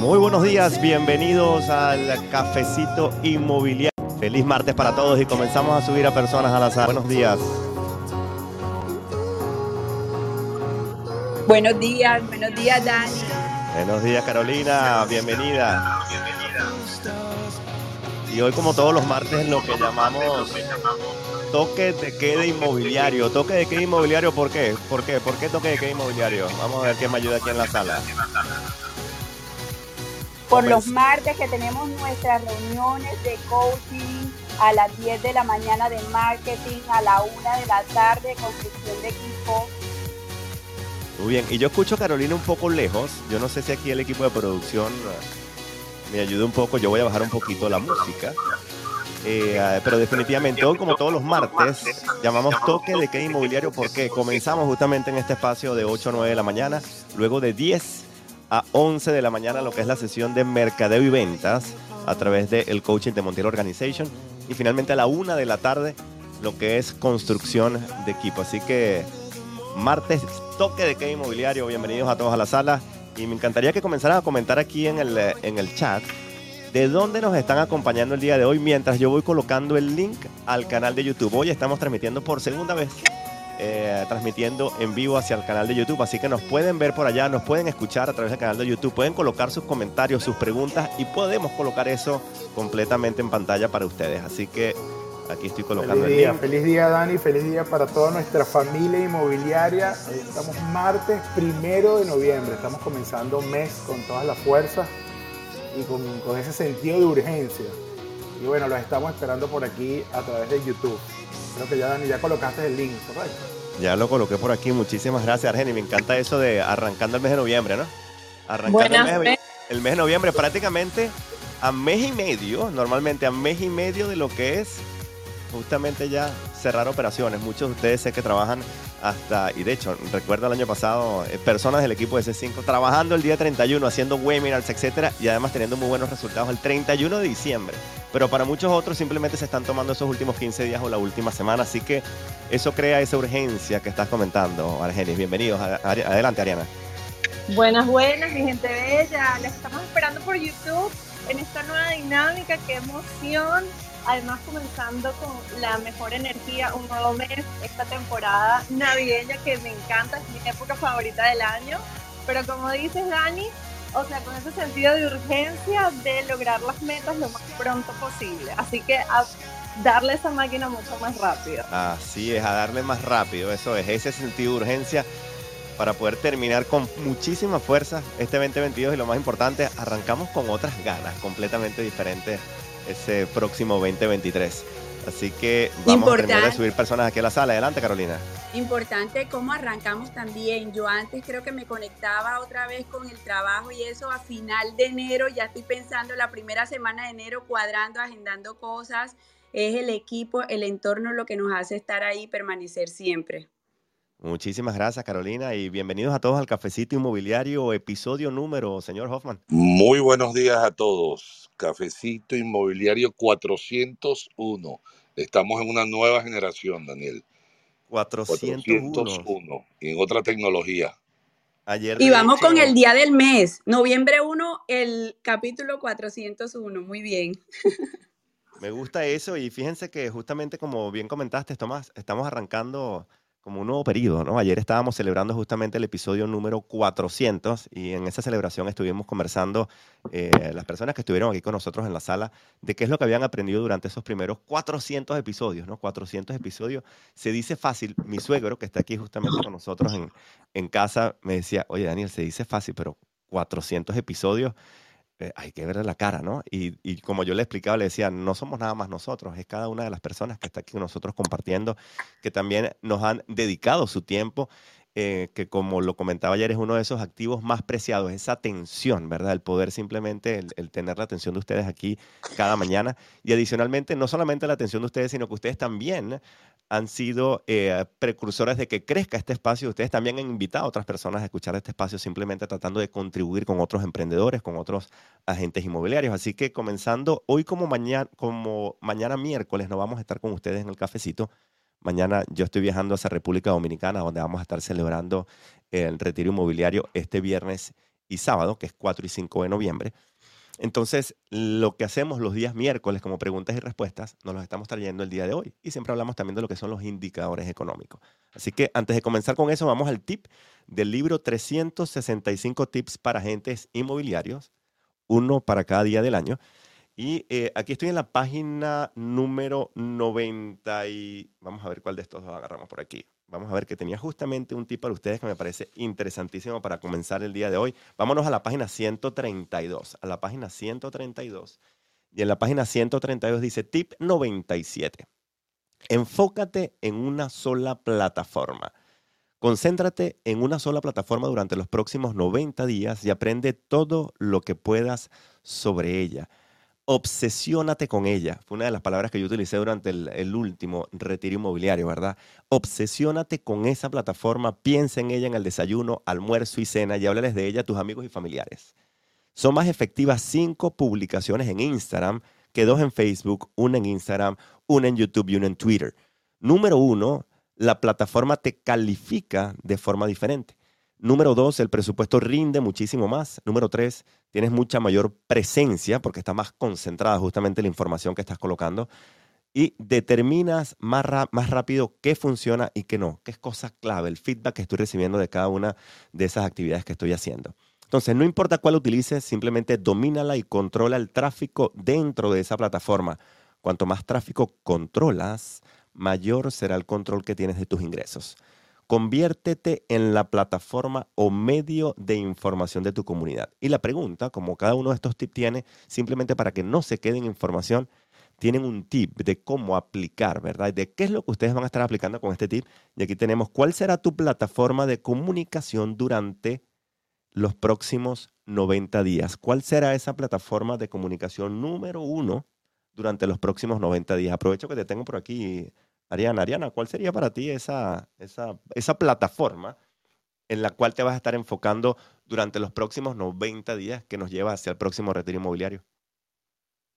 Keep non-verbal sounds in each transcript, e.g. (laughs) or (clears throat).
Muy buenos días, bienvenidos al Cafecito Inmobiliario. Feliz martes para todos y comenzamos a subir a personas a la sala. Buenos días. Buenos días, buenos días Dani. Buenos días Carolina, bienvenida. Y hoy como todos los martes lo que llamamos toque de queda inmobiliario. Toque de queda inmobiliario, ¿por qué? ¿Por qué? ¿Por qué toque de queda inmobiliario? Vamos a ver quién me ayuda aquí en la sala. Por los martes que tenemos nuestras reuniones de coaching a las 10 de la mañana de marketing, a la 1 de la tarde construcción de equipo. Muy bien, y yo escucho a Carolina un poco lejos. Yo no sé si aquí el equipo de producción eh, me ayuda un poco. Yo voy a bajar un poquito la música. Eh, pero definitivamente hoy, como todos los martes, llamamos toque de queda inmobiliario porque comenzamos justamente en este espacio de 8 a 9 de la mañana, luego de 10 a 11 de la mañana lo que es la sesión de mercadeo y ventas a través del coaching de Montiel Organization y finalmente a la 1 de la tarde lo que es construcción de equipo. Así que martes, toque de queda inmobiliario, bienvenidos a todos a la sala y me encantaría que comenzaran a comentar aquí en el, en el chat de dónde nos están acompañando el día de hoy mientras yo voy colocando el link al canal de YouTube. Hoy estamos transmitiendo por segunda vez, eh, transmitiendo en vivo hacia el canal de YouTube, así que nos pueden ver por allá, nos pueden escuchar a través del canal de YouTube, pueden colocar sus comentarios, sus preguntas y podemos colocar eso completamente en pantalla para ustedes. Así que aquí estoy colocando feliz el día. Feliz día Dani, feliz día para toda nuestra familia inmobiliaria. Estamos martes primero de noviembre, estamos comenzando mes con todas las fuerzas y con, con, ese sentido de urgencia. Y bueno, los estamos esperando por aquí a través de YouTube. Creo que ya, Dani, ya colocaste el link, ¿correcto? Ya lo coloqué por aquí. Muchísimas gracias, Argeni. Me encanta eso de arrancando el mes de noviembre, ¿no? Arrancando el mes, el mes de noviembre prácticamente a mes y medio, normalmente a mes y medio de lo que es justamente ya cerrar operaciones. Muchos de ustedes sé que trabajan hasta, y de hecho, recuerdo el año pasado, eh, personas del equipo de C5 trabajando el día 31, haciendo webinars, etcétera, y además teniendo muy buenos resultados el 31 de diciembre. Pero para muchos otros simplemente se están tomando esos últimos 15 días o la última semana, así que eso crea esa urgencia que estás comentando, Argenis. Bienvenidos. Adelante, Ariana. Buenas, buenas, mi gente bella. Les estamos esperando por YouTube en esta nueva dinámica. ¡Qué emoción! Además, comenzando con la mejor energía, un nuevo mes, esta temporada navideña que me encanta, es mi época favorita del año. Pero como dices, Dani, o sea, con ese sentido de urgencia de lograr las metas lo más pronto posible. Así que a darle esa máquina mucho más rápido. Así es, a darle más rápido, eso es, ese sentido de urgencia para poder terminar con muchísima fuerza este 2022 y lo más importante, arrancamos con otras ganas completamente diferentes ese próximo 2023. Así que vamos Importante. a terminar de subir personas aquí a la sala. Adelante, Carolina. Importante cómo arrancamos también. Yo antes creo que me conectaba otra vez con el trabajo y eso a final de enero, ya estoy pensando la primera semana de enero, cuadrando, agendando cosas. Es el equipo, el entorno lo que nos hace estar ahí y permanecer siempre. Muchísimas gracias, Carolina, y bienvenidos a todos al Cafecito Inmobiliario, episodio número, señor Hoffman. Muy buenos días a todos. Cafecito Inmobiliario 401. Estamos en una nueva generación, Daniel. 401. 401. Y en otra tecnología. Ayer y vamos hecho, con el día del mes, noviembre 1, el capítulo 401. Muy bien. Me gusta eso y fíjense que justamente como bien comentaste, Tomás, estamos arrancando como un nuevo periodo, ¿no? Ayer estábamos celebrando justamente el episodio número 400 y en esa celebración estuvimos conversando eh, las personas que estuvieron aquí con nosotros en la sala de qué es lo que habían aprendido durante esos primeros 400 episodios, ¿no? 400 episodios. Se dice fácil. Mi suegro, que está aquí justamente con nosotros en, en casa, me decía, oye, Daniel, se dice fácil, pero 400 episodios eh, hay que verle la cara, ¿no? Y, y, como yo le explicaba, le decía, no somos nada más nosotros, es cada una de las personas que está aquí con nosotros compartiendo, que también nos han dedicado su tiempo, eh, que como lo comentaba ayer, es uno de esos activos más preciados, esa atención, ¿verdad? El poder simplemente, el, el, tener la atención de ustedes aquí cada mañana. Y adicionalmente, no solamente la atención de ustedes, sino que ustedes también han sido eh, precursores de que crezca este espacio. Ustedes también han invitado a otras personas a escuchar este espacio simplemente tratando de contribuir con otros emprendedores, con otros agentes inmobiliarios. Así que comenzando hoy como mañana, como mañana miércoles, nos vamos a estar con ustedes en el cafecito. Mañana yo estoy viajando hacia República Dominicana, donde vamos a estar celebrando el retiro inmobiliario este viernes y sábado, que es 4 y 5 de noviembre. Entonces, lo que hacemos los días miércoles como preguntas y respuestas, nos los estamos trayendo el día de hoy. Y siempre hablamos también de lo que son los indicadores económicos. Así que antes de comenzar con eso, vamos al tip del libro 365 tips para agentes inmobiliarios, uno para cada día del año. Y eh, aquí estoy en la página número 90 y vamos a ver cuál de estos dos agarramos por aquí vamos a ver que tenía justamente un tip para ustedes que me parece interesantísimo para comenzar el día de hoy. Vámonos a la página 132, a la página 132. Y en la página 132 dice tip 97. Enfócate en una sola plataforma. Concéntrate en una sola plataforma durante los próximos 90 días y aprende todo lo que puedas sobre ella obsesiónate con ella. Fue una de las palabras que yo utilicé durante el, último retiro inmobiliario, ¿verdad? Obsesiónate con esa plataforma, piensa en ella en el desayuno, almuerzo y cena y háblales de ella a tus amigos y familiares. Son más efectivas cinco publicaciones en Instagram que dos en Facebook, una en Instagram, una en YouTube y una en Twitter. Número uno, la plataforma te califica de forma diferente. Número dos, el presupuesto rinde muchísimo más. Número tres, tienes mucha mayor presencia porque está más concentrada justamente la información que estás colocando. Y determinas más, rápido qué funciona y qué no, qué es cosa clave, el feedback que estoy recibiendo de cada una de esas actividades que estoy haciendo. Entonces, no importa cuál utilices, simplemente domínala y controla el tráfico dentro de esa plataforma. Cuanto más tráfico controlas, mayor será el control que tienes de tus ingresos. Conviértete en la plataforma o medio de información de tu comunidad. Y la pregunta, como cada uno de estos tips tiene, simplemente para que no se queden información, tienen un tip de cómo aplicar, ¿verdad? De qué es lo que ustedes van a estar aplicando con este tip. Y aquí tenemos cuál será tu plataforma de comunicación durante los próximos 90 días. ¿Cuál será esa plataforma de comunicación número uno durante los próximos 90 días? Aprovecho que te tengo por aquí, Ariana, Ariana, ¿cuál sería para ti esa, esa, esa plataforma en la cual te vas a estar enfocando durante los próximos 90 días que nos lleva hacia el próximo retiro inmobiliario?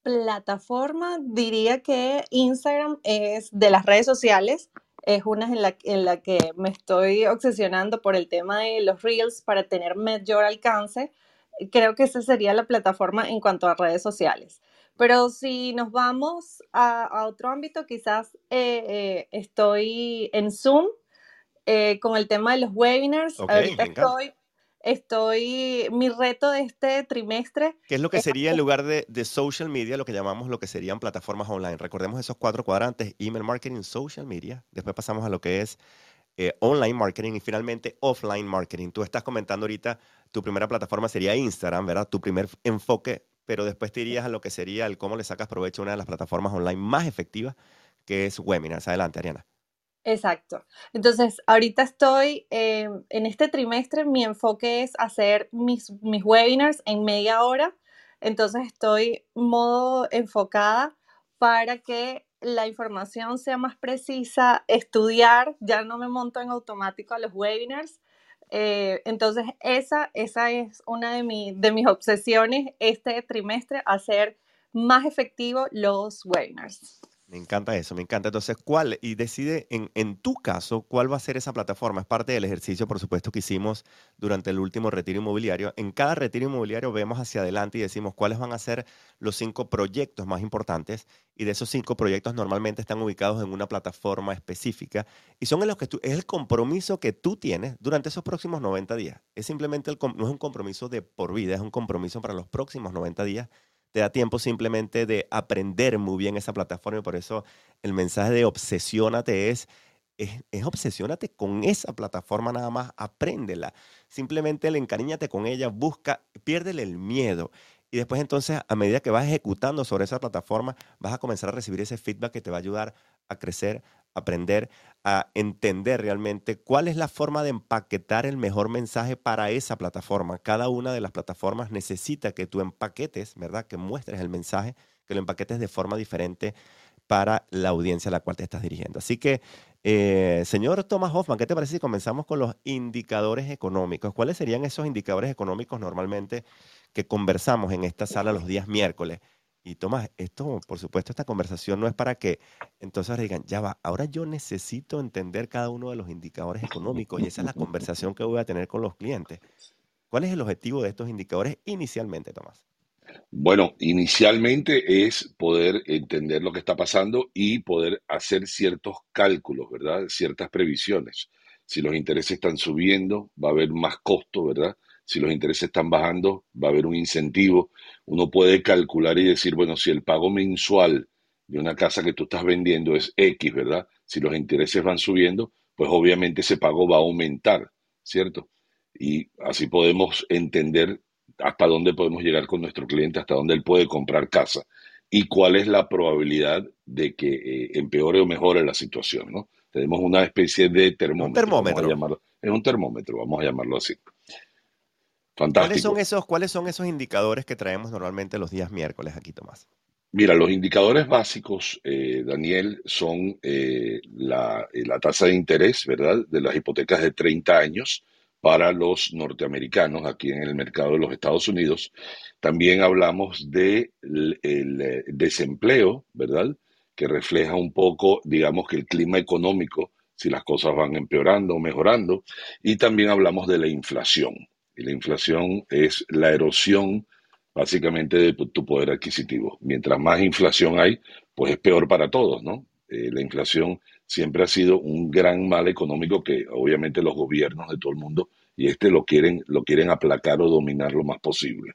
Plataforma, diría que Instagram es de las redes sociales, es una en la, en la que me estoy obsesionando por el tema de los reels para tener mayor alcance. Creo que esa sería la plataforma en cuanto a redes sociales. Pero si nos vamos a, otro ámbito, quizás eh, eh, estoy en Zoom eh, con el tema de los webinars. Ahorita estoy, estoy, mi reto de este trimestre. ¿Qué es lo que sería en lugar de, de, social media, lo que llamamos lo que serían plataformas online? Recordemos esos cuatro cuadrantes, email marketing, social media. Después pasamos a lo que es online marketing y finalmente offline marketing. Tú estás comentando ahorita, tu primera plataforma sería Instagram, ¿verdad? Tu primer enfoque pero después te irías a lo que sería el cómo le sacas provecho a una de las plataformas online más efectivas, que es webinars. Adelante, Ariana. Exacto. Entonces, ahorita estoy eh, en este trimestre, mi enfoque es hacer mis, mis webinars en media hora. Entonces, estoy modo enfocada para que la información sea más precisa, estudiar, ya no me monto en automático a los webinars, eh, entonces, esa, esa es una de, de mis obsesiones este trimestre, hacer más efectivo los webinars. Me encanta eso, me encanta. Entonces, ¿cuál? Y decide en, tu caso, ¿cuál va a ser esa plataforma? Es parte del ejercicio, por supuesto, que hicimos durante el último retiro inmobiliario. En cada retiro inmobiliario vemos hacia adelante y decimos cuáles van a ser los cinco proyectos más importantes. Y de esos cinco proyectos normalmente están ubicados en una plataforma específica. Y son en los que tú, es el compromiso que tú tienes durante esos próximos 90 días. Es simplemente, el, no es un compromiso de por vida, es un compromiso para los próximos 90 días te da tiempo simplemente de aprender muy bien esa plataforma y por eso el mensaje de obsesiónate es, es, es obsesiónate con esa plataforma nada más, apréndela, simplemente le encariñate con ella, busca, piérdele el miedo. Y después entonces, a medida que vas ejecutando sobre esa plataforma, vas a comenzar a recibir ese feedback que te va a ayudar a crecer, aprender a entender realmente cuál es la forma de empaquetar el mejor mensaje para esa plataforma. Cada una de las plataformas necesita que tú empaquetes, ¿verdad? Que muestres el mensaje, que lo empaquetes de forma diferente para la audiencia a la cual te estás dirigiendo. Así que, eh, señor Thomas Hoffman, ¿qué te parece si comenzamos con los indicadores económicos? ¿Cuáles serían esos indicadores económicos normalmente que conversamos en esta sala los días miércoles? Y Tomás, esto, por supuesto, esta conversación no es para que entonces digan, ya va, ahora yo necesito entender cada uno de los indicadores económicos y esa es la conversación que voy a tener con los clientes. ¿Cuál es el objetivo de estos indicadores inicialmente, Tomás? Bueno, inicialmente es poder entender lo que está pasando y poder hacer ciertos cálculos, ¿verdad? Ciertas previsiones. Si los intereses están subiendo, va a haber más costo, ¿verdad? Si los intereses están bajando, va a haber un incentivo. Uno puede calcular y decir, bueno, si el pago mensual de una casa que tú estás vendiendo es X, ¿verdad? Si los intereses van subiendo, pues obviamente ese pago va a aumentar, ¿cierto? Y así podemos entender hasta dónde podemos llegar con nuestro cliente, hasta dónde él puede comprar casa y cuál es la probabilidad de que eh, empeore o mejore la situación, ¿no? Tenemos una especie de termómetro. Un termómetro. Es un termómetro, vamos a llamarlo así. Fantástico. ¿Cuáles son, esos, ¿Cuáles son esos indicadores que traemos normalmente los días miércoles aquí, Tomás? Mira, los indicadores básicos, eh, Daniel, son eh, la, la, tasa de interés, ¿verdad?, de las hipotecas de 30 años, para los norteamericanos aquí en el mercado de los Estados Unidos. También hablamos del de el eh, desempleo, ¿verdad? Que refleja un poco, digamos, que el clima económico, si las cosas van empeorando o mejorando. Y también hablamos de la inflación. Y la inflación es la erosión básicamente de tu poder adquisitivo. Mientras más inflación hay, pues es peor para todos, ¿no? Eh, la inflación siempre ha sido un gran mal económico que obviamente los gobiernos de todo el mundo y este lo quieren, lo quieren aplacar o dominar lo más posible.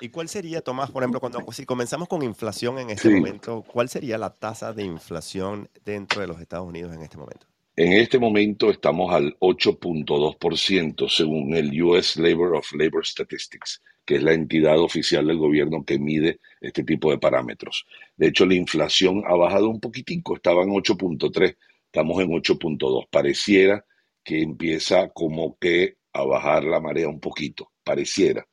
¿Y cuál sería, Tomás, por ejemplo, cuando si comenzamos con inflación en este momento, cuál sería la tasa de inflación dentro de los Estados Unidos en este momento? En este momento estamos al 8.2% según el US Labor of Labor Statistics, que es la entidad oficial del gobierno que mide este tipo de parámetros. De hecho, la inflación ha bajado un poquitico, estaba en 8.3, estamos en 8.2. Pareciera que empieza como que a bajar la marea un poquito, pareciera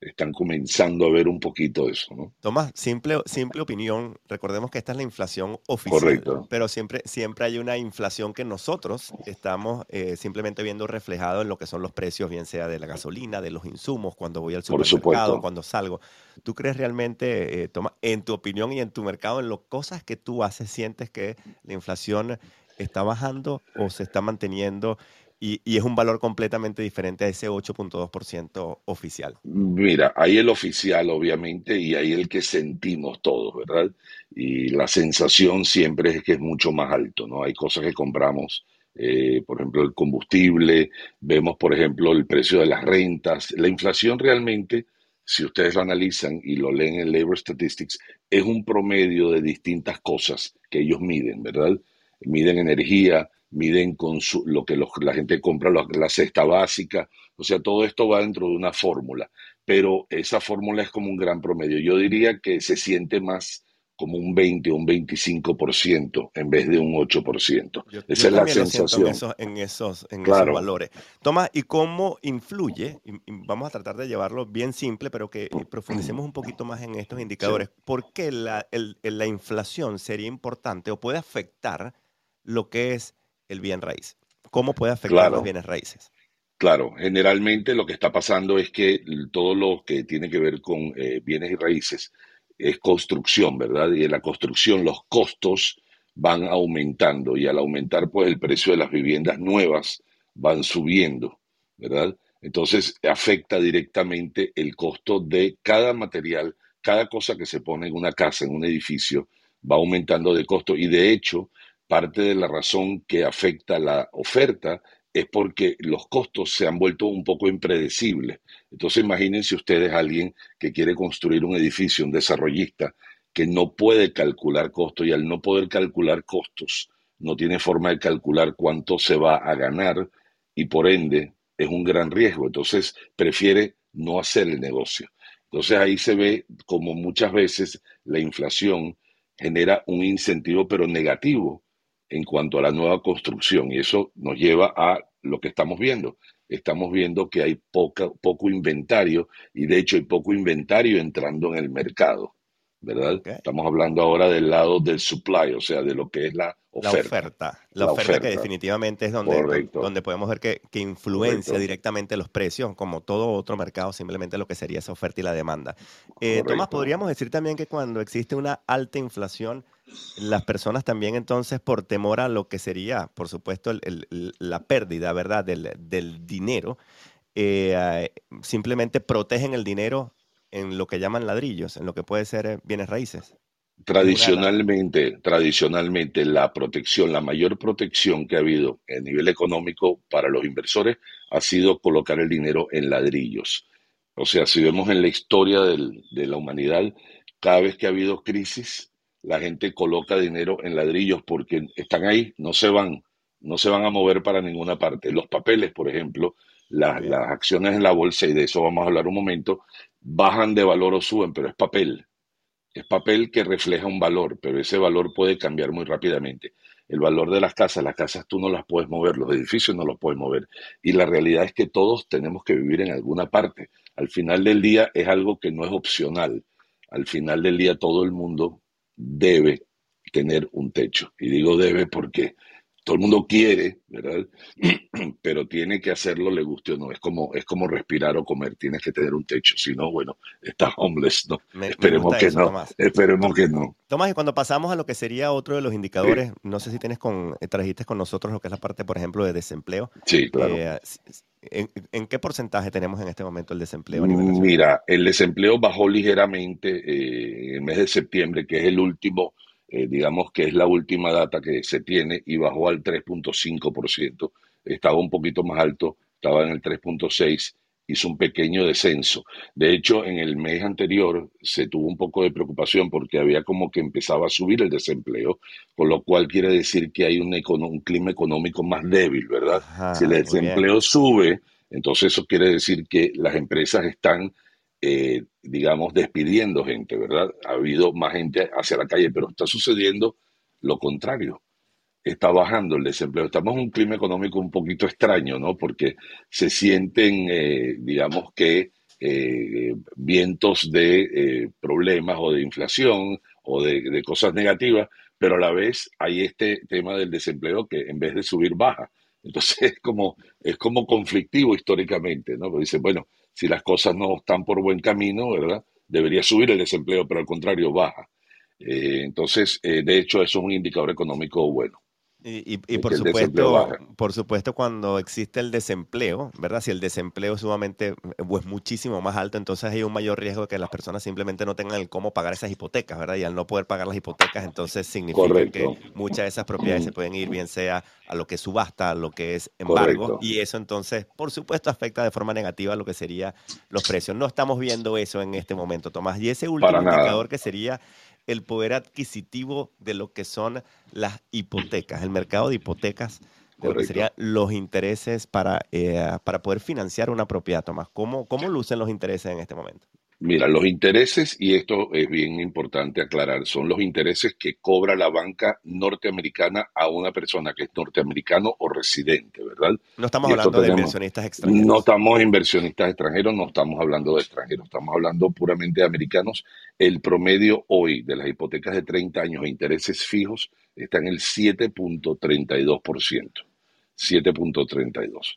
están comenzando a ver un poquito eso, ¿no? Tomás, simple, simple opinión, recordemos que esta es la inflación oficial, Correcto. pero siempre, siempre hay una inflación que nosotros estamos eh, simplemente viendo reflejado en lo que son los precios, bien sea de la gasolina, de los insumos, cuando voy al supermercado, cuando salgo. ¿Tú crees realmente, eh, Tomás, en tu opinión y en tu mercado, en las cosas que tú haces, sientes que la inflación está bajando o se está manteniendo y, es un valor completamente diferente a ese 8.2% oficial. Mira, hay el oficial, obviamente, y hay el que sentimos todos, ¿verdad? Y la sensación siempre es que es mucho más alto, ¿no? Hay cosas que compramos, eh, por ejemplo, el combustible, vemos, por ejemplo, el precio de las rentas. La inflación realmente, si ustedes lo analizan y lo leen en Labor Statistics, es un promedio de distintas cosas que ellos miden, ¿verdad? Miden energía, miden con lo que la gente compra, la, cesta básica, o sea, todo esto va dentro de una fórmula, pero esa fórmula es como un gran promedio. Yo diría que se siente más como un 20 o un 25% en vez de un 8%. Esa es la sensación. En esos, en esos, valores. Tomás, ¿y cómo influye? vamos a tratar de llevarlo bien simple, pero que profundicemos un poquito más en estos indicadores. ¿Por qué la, la inflación sería importante o puede afectar lo que es el bien raíz? ¿Cómo puede afectar los bienes raíces? Claro, generalmente lo que está pasando es que todo lo que tiene que ver con eh, bienes y raíces es construcción, ¿verdad? Y en la construcción los costos van aumentando y al aumentar pues el precio de las viviendas nuevas van subiendo, ¿verdad? Entonces afecta directamente el costo de cada material, cada cosa que se pone en una casa, en un edificio, va aumentando de costo y de hecho parte de la razón que afecta la oferta es porque los costos se han vuelto un poco impredecibles. Entonces imagínense ustedes a alguien que quiere construir un edificio, un desarrollista, que no puede calcular costos y al no poder calcular costos, no tiene forma de calcular cuánto se va a ganar y por ende es un gran riesgo. Entonces prefiere no hacer el negocio. Entonces ahí se ve como muchas veces la inflación genera un incentivo pero negativo en cuanto a la nueva construcción y eso nos lleva a lo que estamos viendo. Estamos viendo que hay poca, poco inventario y de hecho hay poco inventario entrando en el mercado. ¿verdad? Estamos hablando ahora del lado del supply, o sea, de lo que es la oferta. La oferta. que definitivamente es donde, donde podemos ver que, que influencia directamente los precios, como todo otro mercado, simplemente lo que sería esa oferta y la demanda. Eh, Tomás, podríamos decir también que cuando existe una alta inflación, las personas también entonces por temor a lo que sería, por supuesto, la pérdida, ¿verdad?, del, del dinero, eh, simplemente protegen el dinero en lo que llaman ladrillos, en lo que puede ser eh, bienes raíces. Tradicionalmente, tradicionalmente la protección, la mayor protección que ha habido a nivel económico para los inversores ha sido colocar el dinero en ladrillos. O sea, si vemos en la historia de la humanidad, cada vez que ha habido crisis, la gente coloca dinero en ladrillos porque están ahí, no se van, no se van a mover para ninguna parte. Los papeles, por ejemplo, las, las acciones en la bolsa, y de eso vamos a hablar un momento, bajan de valor o suben, pero es papel. Es papel que refleja un valor, pero ese valor puede cambiar muy rápidamente. El valor de las casas, las casas tú no las puedes mover, los edificios no los puedes mover. Y la realidad es que todos tenemos que vivir en alguna parte. Al final del día es algo que no es opcional. Al final del día todo el mundo debe tener un techo. Y digo debe porque todo el mundo quiere, ¿verdad? (clears throat) Pero tiene que hacerlo, le guste o no. Es como, es como respirar o comer, tienes que tener un techo. Si no, bueno, estás homeless, ¿no? esperemos que no. Esperemos que no. Tomás, y cuando pasamos a lo que sería otro de los indicadores, no sé si tienes con, trajiste con nosotros lo que es la parte, por ejemplo, de desempleo. Sí, claro. Eh, ¿en, qué porcentaje tenemos en este momento el desempleo? Mira, el desempleo bajó ligeramente eh, en el mes de septiembre, que es el último eh, digamos que es la última data que se tiene y bajó al 3.5%, estaba un poquito más alto, estaba en el 3.6%, hizo un pequeño descenso. De hecho, en el mes anterior se tuvo un poco de preocupación porque había como que empezaba a subir el desempleo, con lo cual quiere decir que hay un, un clima económico más débil, ¿verdad? si el desempleo sube, entonces eso quiere decir que las empresas están eh, digamos, despidiendo gente, ¿verdad? Ha habido más gente hacia la calle, pero está sucediendo lo contrario. Está bajando el desempleo. Estamos en un clima económico un poquito extraño, ¿no? Porque se sienten, eh, digamos que, eh, vientos de problemas o de inflación o de, de, cosas negativas, pero a la vez hay este tema del desempleo que en vez de subir baja. Entonces (laughs) es como, es como conflictivo históricamente, ¿no? Porque dice, bueno, si las cosas no están por buen camino, ¿verdad? Debería subir el desempleo, pero al contrario baja. Eh, entonces, eh, de hecho, eso es un indicador económico bueno. Y, por supuesto, por supuesto, cuando existe el desempleo, ¿verdad? Si el desempleo es sumamente, pues muchísimo más alto, entonces hay un mayor riesgo de que las personas simplemente no tengan el cómo pagar esas hipotecas, ¿verdad? Y al no poder pagar las hipotecas, entonces significa que muchas de esas propiedades se pueden ir, bien sea a lo que es subasta, a lo que es embargo, y eso entonces, por supuesto, afecta de forma negativa a lo que serían los precios. No estamos viendo eso en este momento, Tomás. Y ese último indicador que sería el poder adquisitivo de lo que son las hipotecas, el mercado de hipotecas, de lo que serían los intereses para, eh, para poder financiar una propiedad, Tomás. ¿Cómo, ¿Cómo lucen los intereses en este momento? Mira, los intereses, y esto es bien importante aclarar, son los intereses que cobra la banca norteamericana a una persona que es norteamericano o residente, ¿verdad? No estamos hablando de inversionistas extranjeros. No estamos inversionistas extranjeros, no estamos hablando de extranjeros, estamos hablando puramente de americanos. El promedio hoy de las hipotecas de 30 años e intereses fijos está en el 7.32%. 7.32.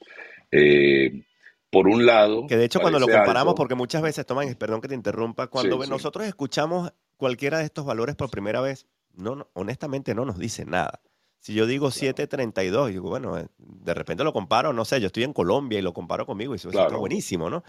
Eh, por un lado. Que de hecho, cuando lo comparamos, porque muchas veces, toman, perdón que te interrumpa, cuando nosotros escuchamos cualquiera de estos valores por primera vez, no, honestamente no nos dice nada. Si yo digo 7.32, digo, bueno, eh, de repente lo comparo, no sé, yo estoy en Colombia y lo comparo conmigo y eso está buenísimo, ¿no?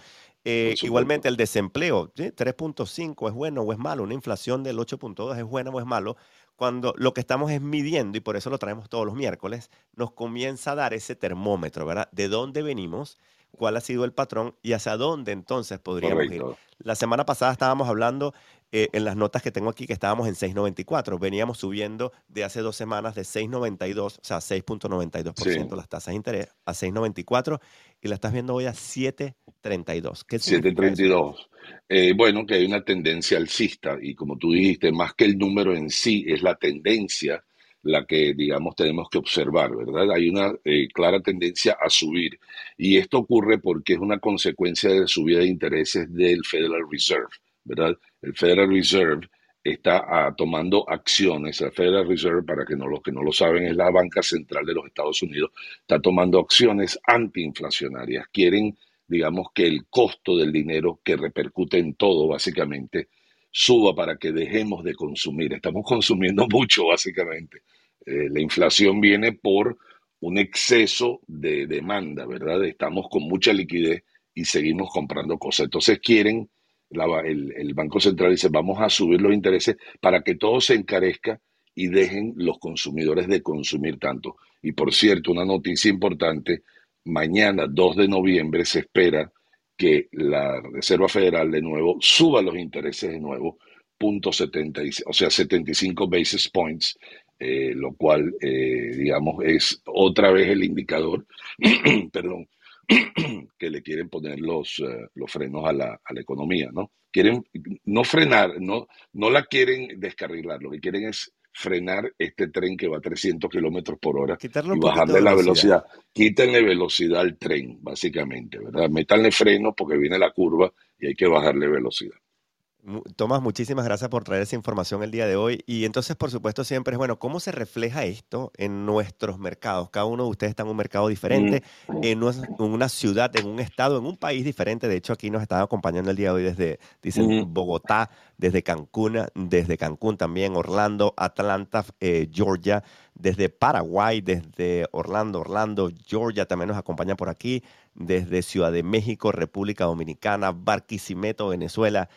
Eh, igualmente el desempleo, 3.5 es bueno o es malo, una inflación del 8.2 es buena o es malo, cuando lo que estamos es midiendo, y por eso lo traemos todos los miércoles, nos comienza a dar ese termómetro, ¿verdad? De dónde venimos cuál ha sido el patrón y hacia dónde entonces podríamos ir. La semana pasada estábamos hablando eh, en las notas que tengo aquí que estábamos en 6.94. Veníamos subiendo de hace dos semanas de 6.92, o sea, 6.92% las tasas de interés a 6.94 y la estás viendo hoy a 7.32. ¿Qué 7.32. Eh, bueno, que hay una tendencia alcista y como tú dijiste, más que el número en sí, es la tendencia la que, digamos, tenemos que observar, ¿verdad? Hay una eh, clara tendencia a subir y esto ocurre porque es una consecuencia de la subida de intereses del Federal Reserve, ¿verdad? El Federal Reserve está ah, tomando acciones, el Federal Reserve, para que no, los que no lo saben, es la banca central de los Estados Unidos, está tomando acciones antiinflacionarias. Quieren, digamos, que el costo del dinero que repercute en todo, básicamente, suba para que dejemos de consumir. Estamos consumiendo (laughs) mucho, básicamente. Eh, la inflación viene por un exceso de demanda, ¿verdad? Estamos con mucha liquidez y seguimos comprando cosas. Entonces quieren, el, el Banco Central dice, vamos a subir los intereses para que todo se encarezca y dejen los consumidores de consumir tanto. Y por cierto, una noticia importante, mañana 2 de noviembre se espera que la Reserva Federal de nuevo suba los intereses de nuevo, punto 70, o sea, 75 basis points, eh, lo cual, eh, digamos, es otra vez el indicador, (clears throat) perdón, (clears throat) que le quieren poner los, eh, los frenos a la, a la, economía, ¿no? Quieren no frenar, no, no la quieren descarrilar, lo que quieren es frenar este tren que va a 300 kilómetros por hora y bajarle la velocidad. Quítenle velocidad al tren, básicamente, ¿verdad? Métanle freno porque viene la curva y hay que bajarle velocidad. Tomás, muchísimas gracias por traer esa información el día de hoy. Y entonces, por supuesto, siempre es bueno, ¿cómo se refleja esto en nuestros mercados? Cada uno de ustedes está en un mercado diferente, mm. en una ciudad, en un estado, en un país diferente. De hecho, aquí nos están acompañando el día de hoy desde, dicen, mm. Bogotá, desde Cancún, desde Cancún también, Orlando, Atlanta, eh, Georgia, desde Paraguay, desde Orlando, Orlando, Georgia también nos acompaña por aquí, desde Ciudad de México, República Dominicana, Barquisimeto, Venezuela.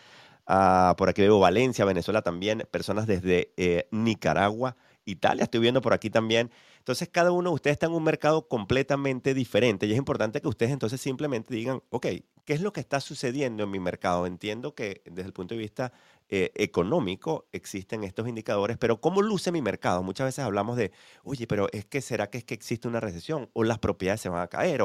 Ah, por aquí veo Valencia, Venezuela también, personas desde eh, Nicaragua, Italia, estoy viendo por aquí también. Entonces, cada uno de ustedes está en un mercado completamente diferente y es importante que ustedes entonces simplemente digan, ok, ¿qué es lo que está sucediendo en mi mercado? Entiendo que desde el punto de vista eh, económico existen estos indicadores, pero ¿cómo luce mi mercado? Muchas veces hablamos de, oye, pero es que será que es que existe una recesión o las propiedades se van a caer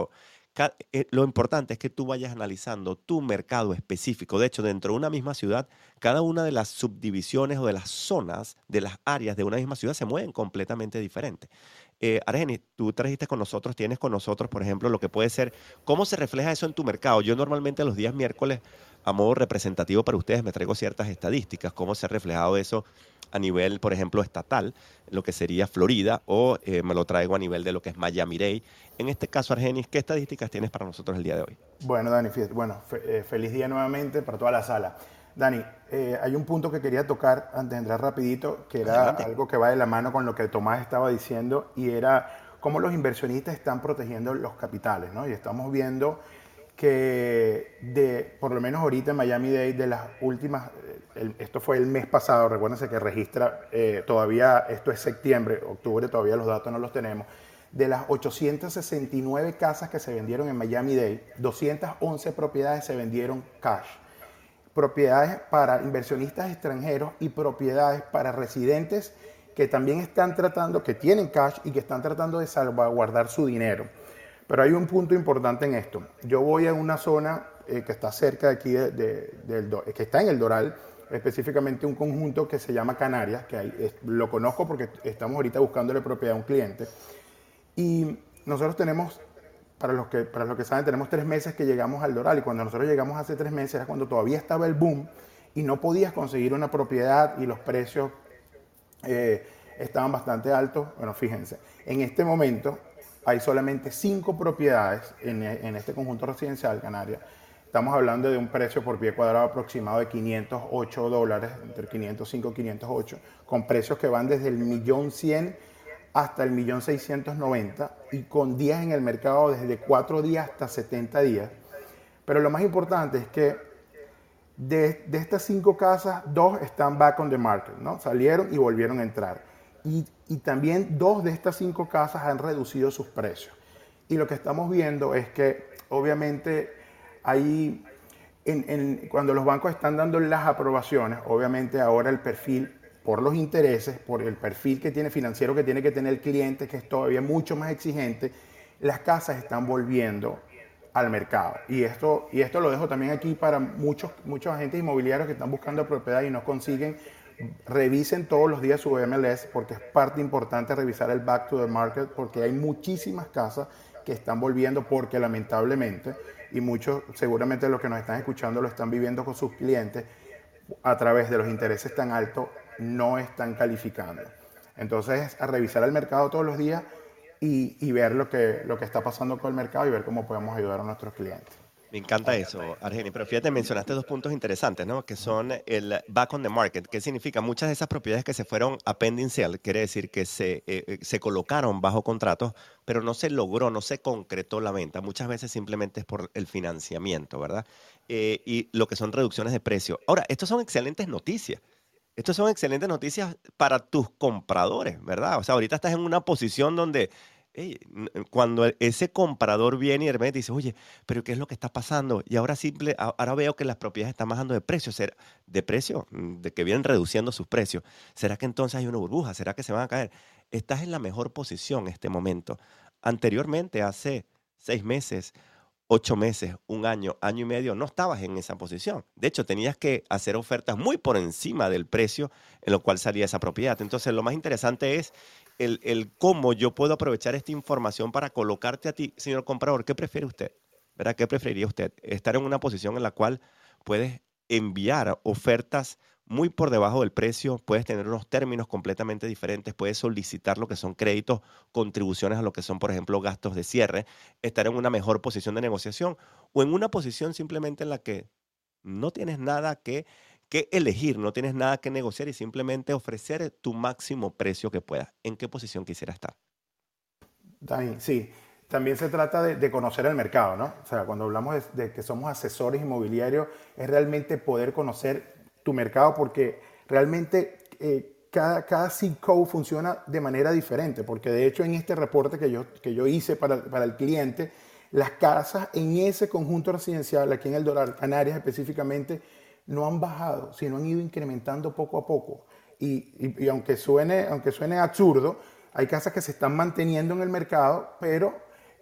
lo importante es que tú vayas analizando tu mercado específico. De hecho, dentro de una misma ciudad, cada una de las subdivisiones o de las zonas, de las áreas de una misma ciudad se mueven completamente diferentes. Eh, Argenis, tú trajiste con nosotros, tienes con nosotros, por ejemplo, lo que puede ser, ¿cómo se refleja eso en tu mercado? Yo normalmente los días miércoles, a modo representativo para ustedes, me traigo ciertas estadísticas, cómo se ha reflejado eso a nivel, por ejemplo, estatal, lo que sería Florida, o eh, me lo traigo a nivel de lo que es Miami-Dade. En este caso, Argenis, ¿qué estadísticas tienes para nosotros el día de hoy? Bueno, Dani, bueno, eh, feliz día nuevamente para toda la sala. Dani, eh, hay un punto que quería tocar antes de entrar rapidito, que era algo que va de la mano con lo que Tomás estaba diciendo, y era cómo los inversionistas están protegiendo los capitales, ¿no? Y estamos viendo que de, por lo menos ahorita en Miami Dade, de las últimas, esto fue el mes pasado, recuérdense que registra, eh, todavía, esto es septiembre, octubre, todavía los datos no los tenemos, de las 869 casas que se vendieron en Miami Dade, 211 propiedades se vendieron cash. Propiedades para inversionistas extranjeros y propiedades para residentes que también están tratando, que tienen cash y que están tratando de salvaguardar su dinero. Pero hay un punto importante en esto. Yo voy a una zona eh, que está cerca de aquí, de, que está en el Doral, específicamente un conjunto que se llama Canarias, que lo conozco porque estamos ahorita buscándole propiedad a un cliente. Y nosotros tenemos, para los, que, para los que saben, tenemos tres meses que llegamos al Doral y cuando nosotros llegamos hace tres meses era cuando todavía estaba el boom y no podías conseguir una propiedad y los precios eh, estaban bastante altos. Bueno, fíjense, en este momento hay solamente cinco propiedades en, este conjunto residencial Canarias. Estamos hablando de un precio por pie cuadrado aproximado de 508 dólares, entre 505 y 508, con precios que van desde el millón 100 hasta el millón 690 y con días en el mercado desde 4 días hasta 70 días. Pero lo más importante es que de, de estas cinco casas, dos están back on the market, ¿no? Salieron y volvieron a entrar. Y, también dos de estas cinco casas han reducido sus precios. Y lo que estamos viendo es que obviamente ahí, cuando los bancos están dando las aprobaciones, obviamente ahora el perfil por los intereses, por el perfil que tiene financiero que tiene que tener el cliente, que es todavía mucho más exigente, las casas están volviendo al mercado. Y esto, y esto lo dejo también aquí para muchos, muchos agentes inmobiliarios que están buscando propiedad y no consiguen revisen todos los días su MLS porque es parte importante revisar el back to the market porque hay muchísimas casas que están volviendo porque lamentablemente y muchos seguramente los que nos están escuchando lo están viviendo con sus clientes a través de los intereses tan altos no están calificando. Entonces a revisar el mercado todos los días y, ver lo que, lo que está pasando con el mercado y ver cómo podemos ayudar a nuestros clientes. Me encanta eso, Argeni. Pero fíjate, mencionaste dos puntos interesantes, ¿no? Que son el back on the market. ¿Qué significa? Muchas de esas propiedades que se fueron a pending sale, quiere decir que se, eh, eh, se colocaron bajo contratos, pero no se logró, no se concretó la venta. Muchas veces simplemente es por el financiamiento, ¿verdad? Eh, y lo que son reducciones de precio. Ahora, estas son excelentes noticias. Estas son excelentes noticias para tus compradores, ¿verdad? O sea, ahorita estás en una posición donde cuando e, ese comprador viene y de dice, oye, pero ¿qué es lo que está pasando? Y ahora simple, ahora veo que las propiedades están bajando de precio, de precio, mm, de que vienen reduciendo sus precios. ¿Será que entonces hay una burbuja? ¿Será que se van a caer? Estás en la mejor posición en este momento. Anteriormente, hace seis meses, ocho meses, un año, año y medio, no estabas en esa posición. De hecho, tenías que hacer ofertas muy por encima del precio en lo cual salía esa propiedad. Entonces, lo más interesante es el, cómo yo puedo aprovechar esta información para colocarte a ti, señor comprador. ¿Qué prefiere usted? ¿Verdad? ¿Qué preferiría usted? Estar en una posición en la cual puedes enviar ofertas muy por debajo del precio, puedes tener unos términos completamente diferentes, puedes solicitar lo que son créditos, contribuciones a lo que son, por ejemplo, gastos de cierre, estar en una mejor posición de negociación o en una posición simplemente en la que no tienes nada que que elegir, no tienes nada que negociar y simplemente ofrecer tu máximo precio que puedas. ¿En qué posición quisiera estar? Dani, sí. También se trata de, conocer el mercado, ¿no? O sea, cuando hablamos de, que somos asesores inmobiliarios, es realmente poder conocer tu mercado porque realmente eh, cada, cada code funciona de manera diferente, porque de hecho en este reporte que yo, que yo hice para, para el cliente, las casas en ese conjunto residencial, aquí en el Doral Canarias específicamente, no han bajado, sino han ido incrementando poco a poco. Y, aunque, suene, aunque suene absurdo, hay casas que se están manteniendo en el mercado, pero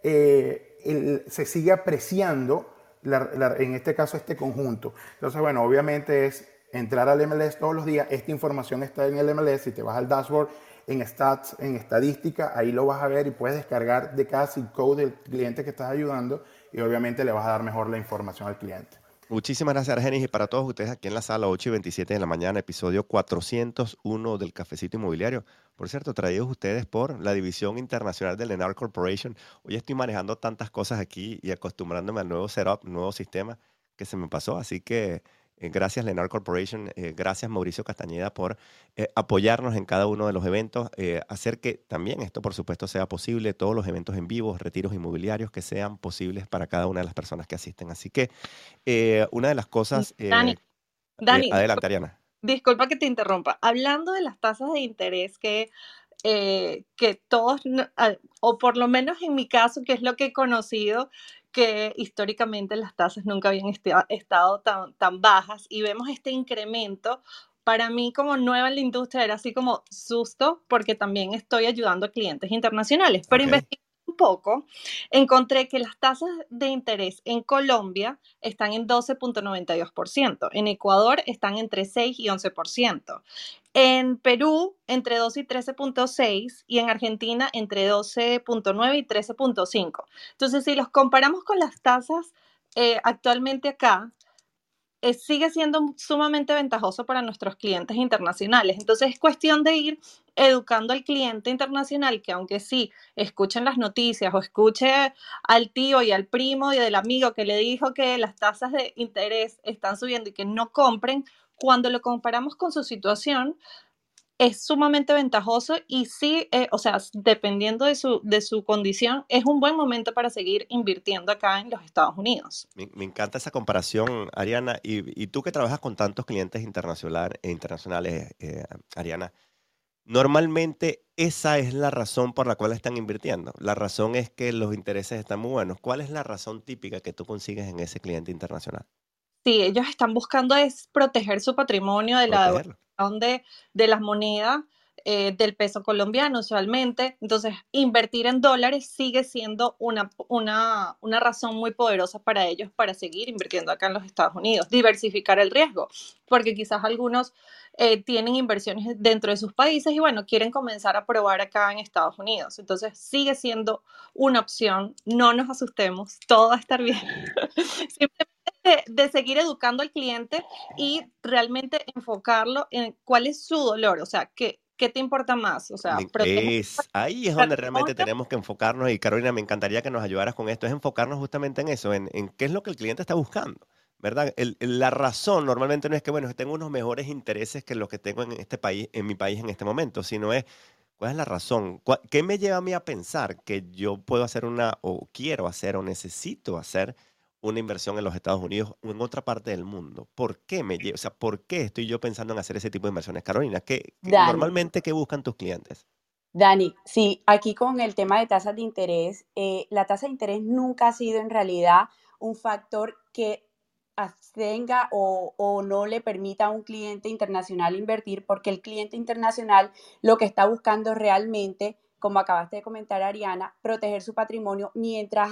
eh, se sigue apreciando, en este caso, este conjunto. Entonces, bueno, obviamente es entrar al MLS todos los días. Esta información está en el MLS. Si te vas al dashboard, en stats, en estadística, ahí lo vas a ver y puedes descargar de cada zip code del cliente que estás ayudando y obviamente le vas a dar mejor la información al cliente. Muchísimas gracias, Argenis, y para todos ustedes aquí en la sala 8 y 27 de la mañana, episodio 401 del Cafecito Inmobiliario. Por cierto, traídos ustedes por la División Internacional de Lennar Corporation. Hoy estoy manejando tantas cosas aquí y acostumbrándome al nuevo setup, nuevo sistema que se me pasó, así que eh, gracias Lenar Corporation, eh, gracias Mauricio Castañeda por eh, apoyarnos en cada uno de los eventos, hacer que también esto por supuesto sea posible, todos los eventos en vivo, retiros inmobiliarios que sean posibles para cada una de las personas que asisten. Así que una de las cosas... Dani, Dani adelante Ariana. Disculpa que te interrumpa. Hablando de las tasas de interés que que todos, o por lo menos en mi caso, que es lo que he conocido, que históricamente las tasas nunca habían estado tan, tan bajas y vemos este incremento. Para mí como nueva en la industria era así como susto porque también estoy ayudando a clientes internacionales, pero investigando poco, encontré que las tasas de interés en Colombia están en 12.92%, en Ecuador están entre 6 y 11%, en Perú, entre 12 y 13.6 y en Argentina, entre 12.9 y 13.5. Entonces, si los comparamos con las tasas eh, actualmente acá, eh, sigue siendo sumamente ventajoso para nuestros clientes internacionales. Entonces, es cuestión de ir educando al cliente internacional que aunque sí escuchen las noticias o escuche al tío y al primo y del amigo que le dijo que las tasas de interés están subiendo y que no compren, cuando lo comparamos con su situación, es sumamente ventajoso y sí, eh, o sea, dependiendo de su, de su condición, es un buen momento para seguir invirtiendo acá en los Estados Unidos. Me, encanta esa comparación, Ariana. Y, tú que trabajas con tantos clientes internacionales, internacionales eh, Ariana, normalmente esa es la razón por la cual están invirtiendo. La razón es que los intereses están muy buenos. ¿Cuál es la razón típica que tú consigues en ese cliente internacional? Sí, ellos están buscando es proteger su patrimonio de la de, de las monedas eh, del peso colombiano usualmente. Entonces, invertir en dólares sigue siendo una, una, una, razón muy poderosa para ellos para seguir invirtiendo acá en los Estados Unidos. Diversificar el riesgo, porque quizás algunos eh, tienen inversiones dentro de sus países y bueno, quieren comenzar a probar acá en Estados Unidos. Entonces, sigue siendo una opción. No nos asustemos, todo va a estar bien. (laughs) Simplemente de, seguir educando al cliente y realmente enfocarlo en cuál es su dolor, o sea, que ¿qué te importa más? O sea, es, ahí es donde realmente tenemos que enfocarnos y Carolina, me encantaría que nos ayudaras con esto, es enfocarnos justamente en eso, en, en qué es lo que el cliente está buscando. ¿verdad? la razón normalmente no es que, bueno, tengo unos mejores intereses que los que tengo en este país, en mi país en este momento, sino es, ¿cuál es la razón? ¿Qué me lleva a mí a pensar que yo puedo hacer una, o quiero hacer, o necesito hacer una inversión en los Estados Unidos o en otra parte del mundo? ¿Por qué me lleva, o sea, por qué estoy yo pensando en hacer ese tipo de inversiones? Carolina, ¿qué, normalmente qué buscan tus clientes? Dani, sí, aquí con el tema de tasas de interés, eh, la tasa de interés nunca ha sido en realidad un factor que abstenga o, o, no le permita a un cliente internacional invertir, porque el cliente internacional lo que está buscando realmente, como acabaste de comentar Ariana, proteger su patrimonio mientras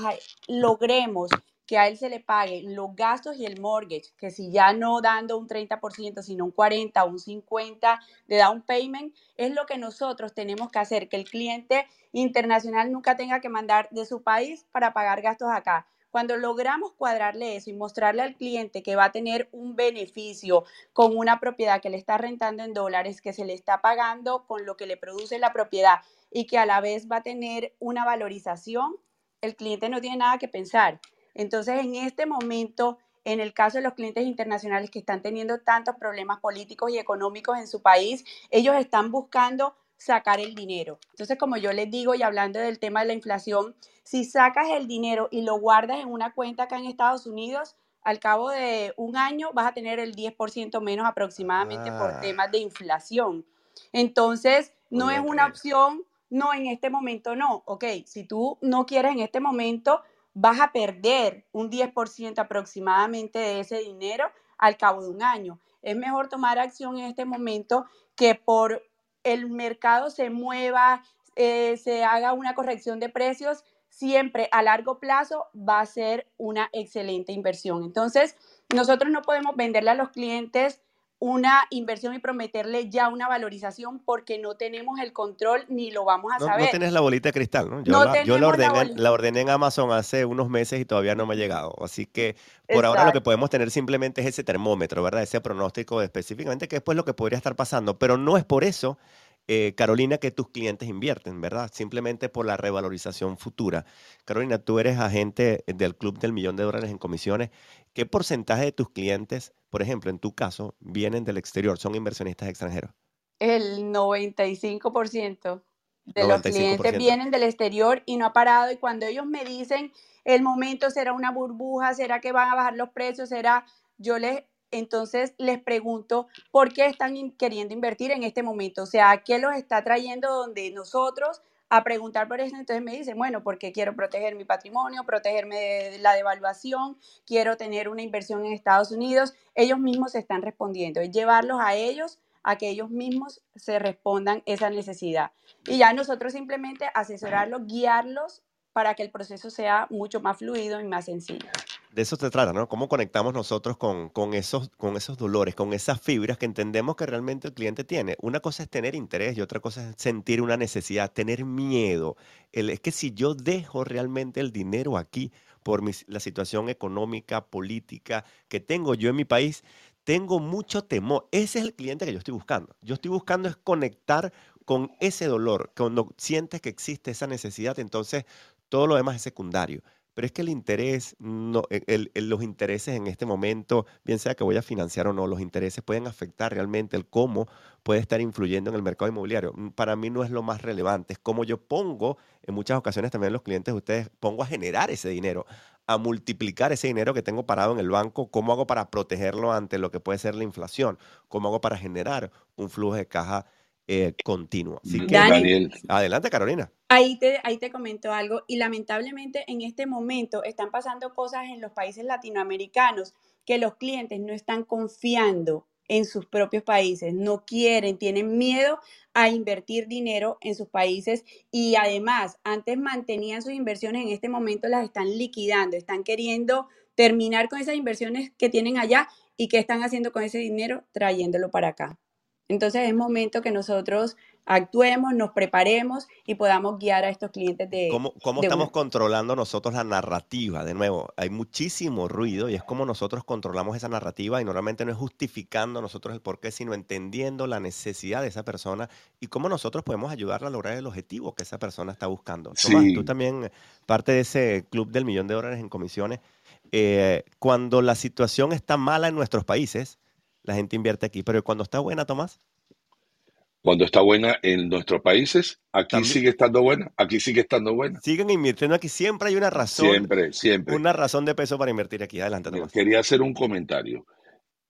logremos que a él se le paguen los gastos y el mortgage, que si ya no dando un 30%, sino un 40 o un 50 de down payment, es lo que nosotros tenemos que hacer, que el cliente internacional nunca tenga que mandar de su país para pagar gastos acá. Cuando logramos cuadrarle eso y mostrarle al cliente que va a tener un beneficio con una propiedad que le está rentando en dólares, que se le está pagando con lo que le produce la propiedad y que a la vez va a tener una valorización, el cliente no tiene nada que pensar. Entonces, en este momento, en el caso de los clientes internacionales que están teniendo tantos problemas políticos y económicos en su país, ellos están buscando sacar el dinero. Entonces, como yo les digo y hablando del tema de la inflación, si sacas el dinero y lo guardas en una cuenta acá en Estados Unidos, al cabo de un año vas a tener el 10% menos aproximadamente por ah. temas de inflación. Entonces, no es una opción, no en este momento no. Ok, si tú no quieres en este momento, vas a perder un 10% aproximadamente de ese dinero al cabo de un año. Es mejor tomar acción en este momento que por el mercado se mueva, eh, se haga una corrección de precios, siempre a largo plazo va a ser una excelente inversión. Entonces, nosotros no podemos venderle a los clientes una inversión y prometerle ya una valorización porque no tenemos el control ni lo vamos a saber. No tienes la bolita de cristal, ¿no? Yo, la, yo la, ordené, la, ordené, en Amazon hace unos meses y todavía no me ha llegado. Así que por ahora lo que podemos tener simplemente es ese termómetro, ¿verdad? Ese pronóstico específicamente, que es pues lo que podría estar pasando. Pero no es por eso eh, Carolina, que tus clientes invierten, ¿verdad? Simplemente por la revalorización futura. Carolina, tú eres agente del Club del Millón de Dólares en comisiones. ¿Qué porcentaje de tus clientes, por ejemplo, en tu caso, vienen del exterior? ¿Son inversionistas extranjeros? El 95% de los clientes vienen del exterior y no ha parado. Y cuando ellos me dicen, el momento será una burbuja, será que van a bajar los precios, será, yo les entonces les pregunto por qué están queriendo invertir en este momento, o sea, ¿qué los está trayendo donde nosotros a preguntar por eso? Entonces me dicen, bueno, porque quiero proteger mi patrimonio, protegerme de la devaluación, quiero tener una inversión en Estados Unidos. Ellos mismos se están respondiendo, es llevarlos a ellos a que ellos mismos se respondan esa necesidad. Y ya nosotros simplemente asesorarlos, guiarlos para que el proceso sea mucho más fluido y más sencillo de eso se trata, ¿no? ¿Cómo conectamos nosotros con, esos, con esos dolores, con esas fibras que entendemos que realmente el cliente tiene? Una cosa es tener interés y otra cosa es sentir una necesidad, tener miedo. El, es que si yo dejo realmente el dinero aquí por la situación económica, política que tengo yo en mi país, tengo mucho temor. Ese es el cliente que yo estoy buscando. Yo estoy buscando es conectar con ese dolor. Cuando sientes que existe esa necesidad, entonces todo lo demás es secundario. Pero es que el interés, no, e, los intereses en este momento, bien sea que voy a financiar o no, los intereses pueden afectar realmente el cómo puede estar influyendo en el mercado inmobiliario. Mm, para mí no es lo más relevante, es cómo yo pongo, en muchas ocasiones también los clientes de ustedes, pongo a generar ese dinero, a multiplicar ese dinero que tengo parado en el banco, cómo hago para protegerlo ante lo que puede ser la inflación, cómo hago para generar un flujo de caja eh, continuo. Daniel. adelante Carolina. Ahí te, ahí te comento algo y lamentablemente en este momento están pasando cosas en los países latinoamericanos que los clientes no están confiando en sus propios países, no quieren, tienen miedo a invertir dinero en sus países y además antes mantenían sus inversiones, en este momento las están liquidando, están queriendo terminar con esas inversiones que tienen allá y qué están haciendo con ese dinero trayéndolo para acá. Entonces es momento que nosotros actuemos, nos preparemos y podamos guiar a estos clientes de... ¿Cómo, cómo estamos controlando nosotros la narrativa? De nuevo, hay muchísimo ruido y es como nosotros controlamos esa narrativa y normalmente no es justificando nosotros el por qué, sino entendiendo la necesidad de esa persona y cómo nosotros podemos ayudarla a lograr el objetivo que esa persona está buscando. Tomás, tú también, parte de ese club del millón de dólares en comisiones, eh, cuando la situación está mala en nuestros países, la gente invierte aquí, pero cuando está buena, Tomás cuando está buena en nuestros países, aquí sigue estando buena, aquí sigue estando buena. Siguen invirtiendo aquí, siempre hay una razón. Siempre, siempre. Una razón de peso para invertir aquí. Adelante, Tomás. Quería hacer un comentario.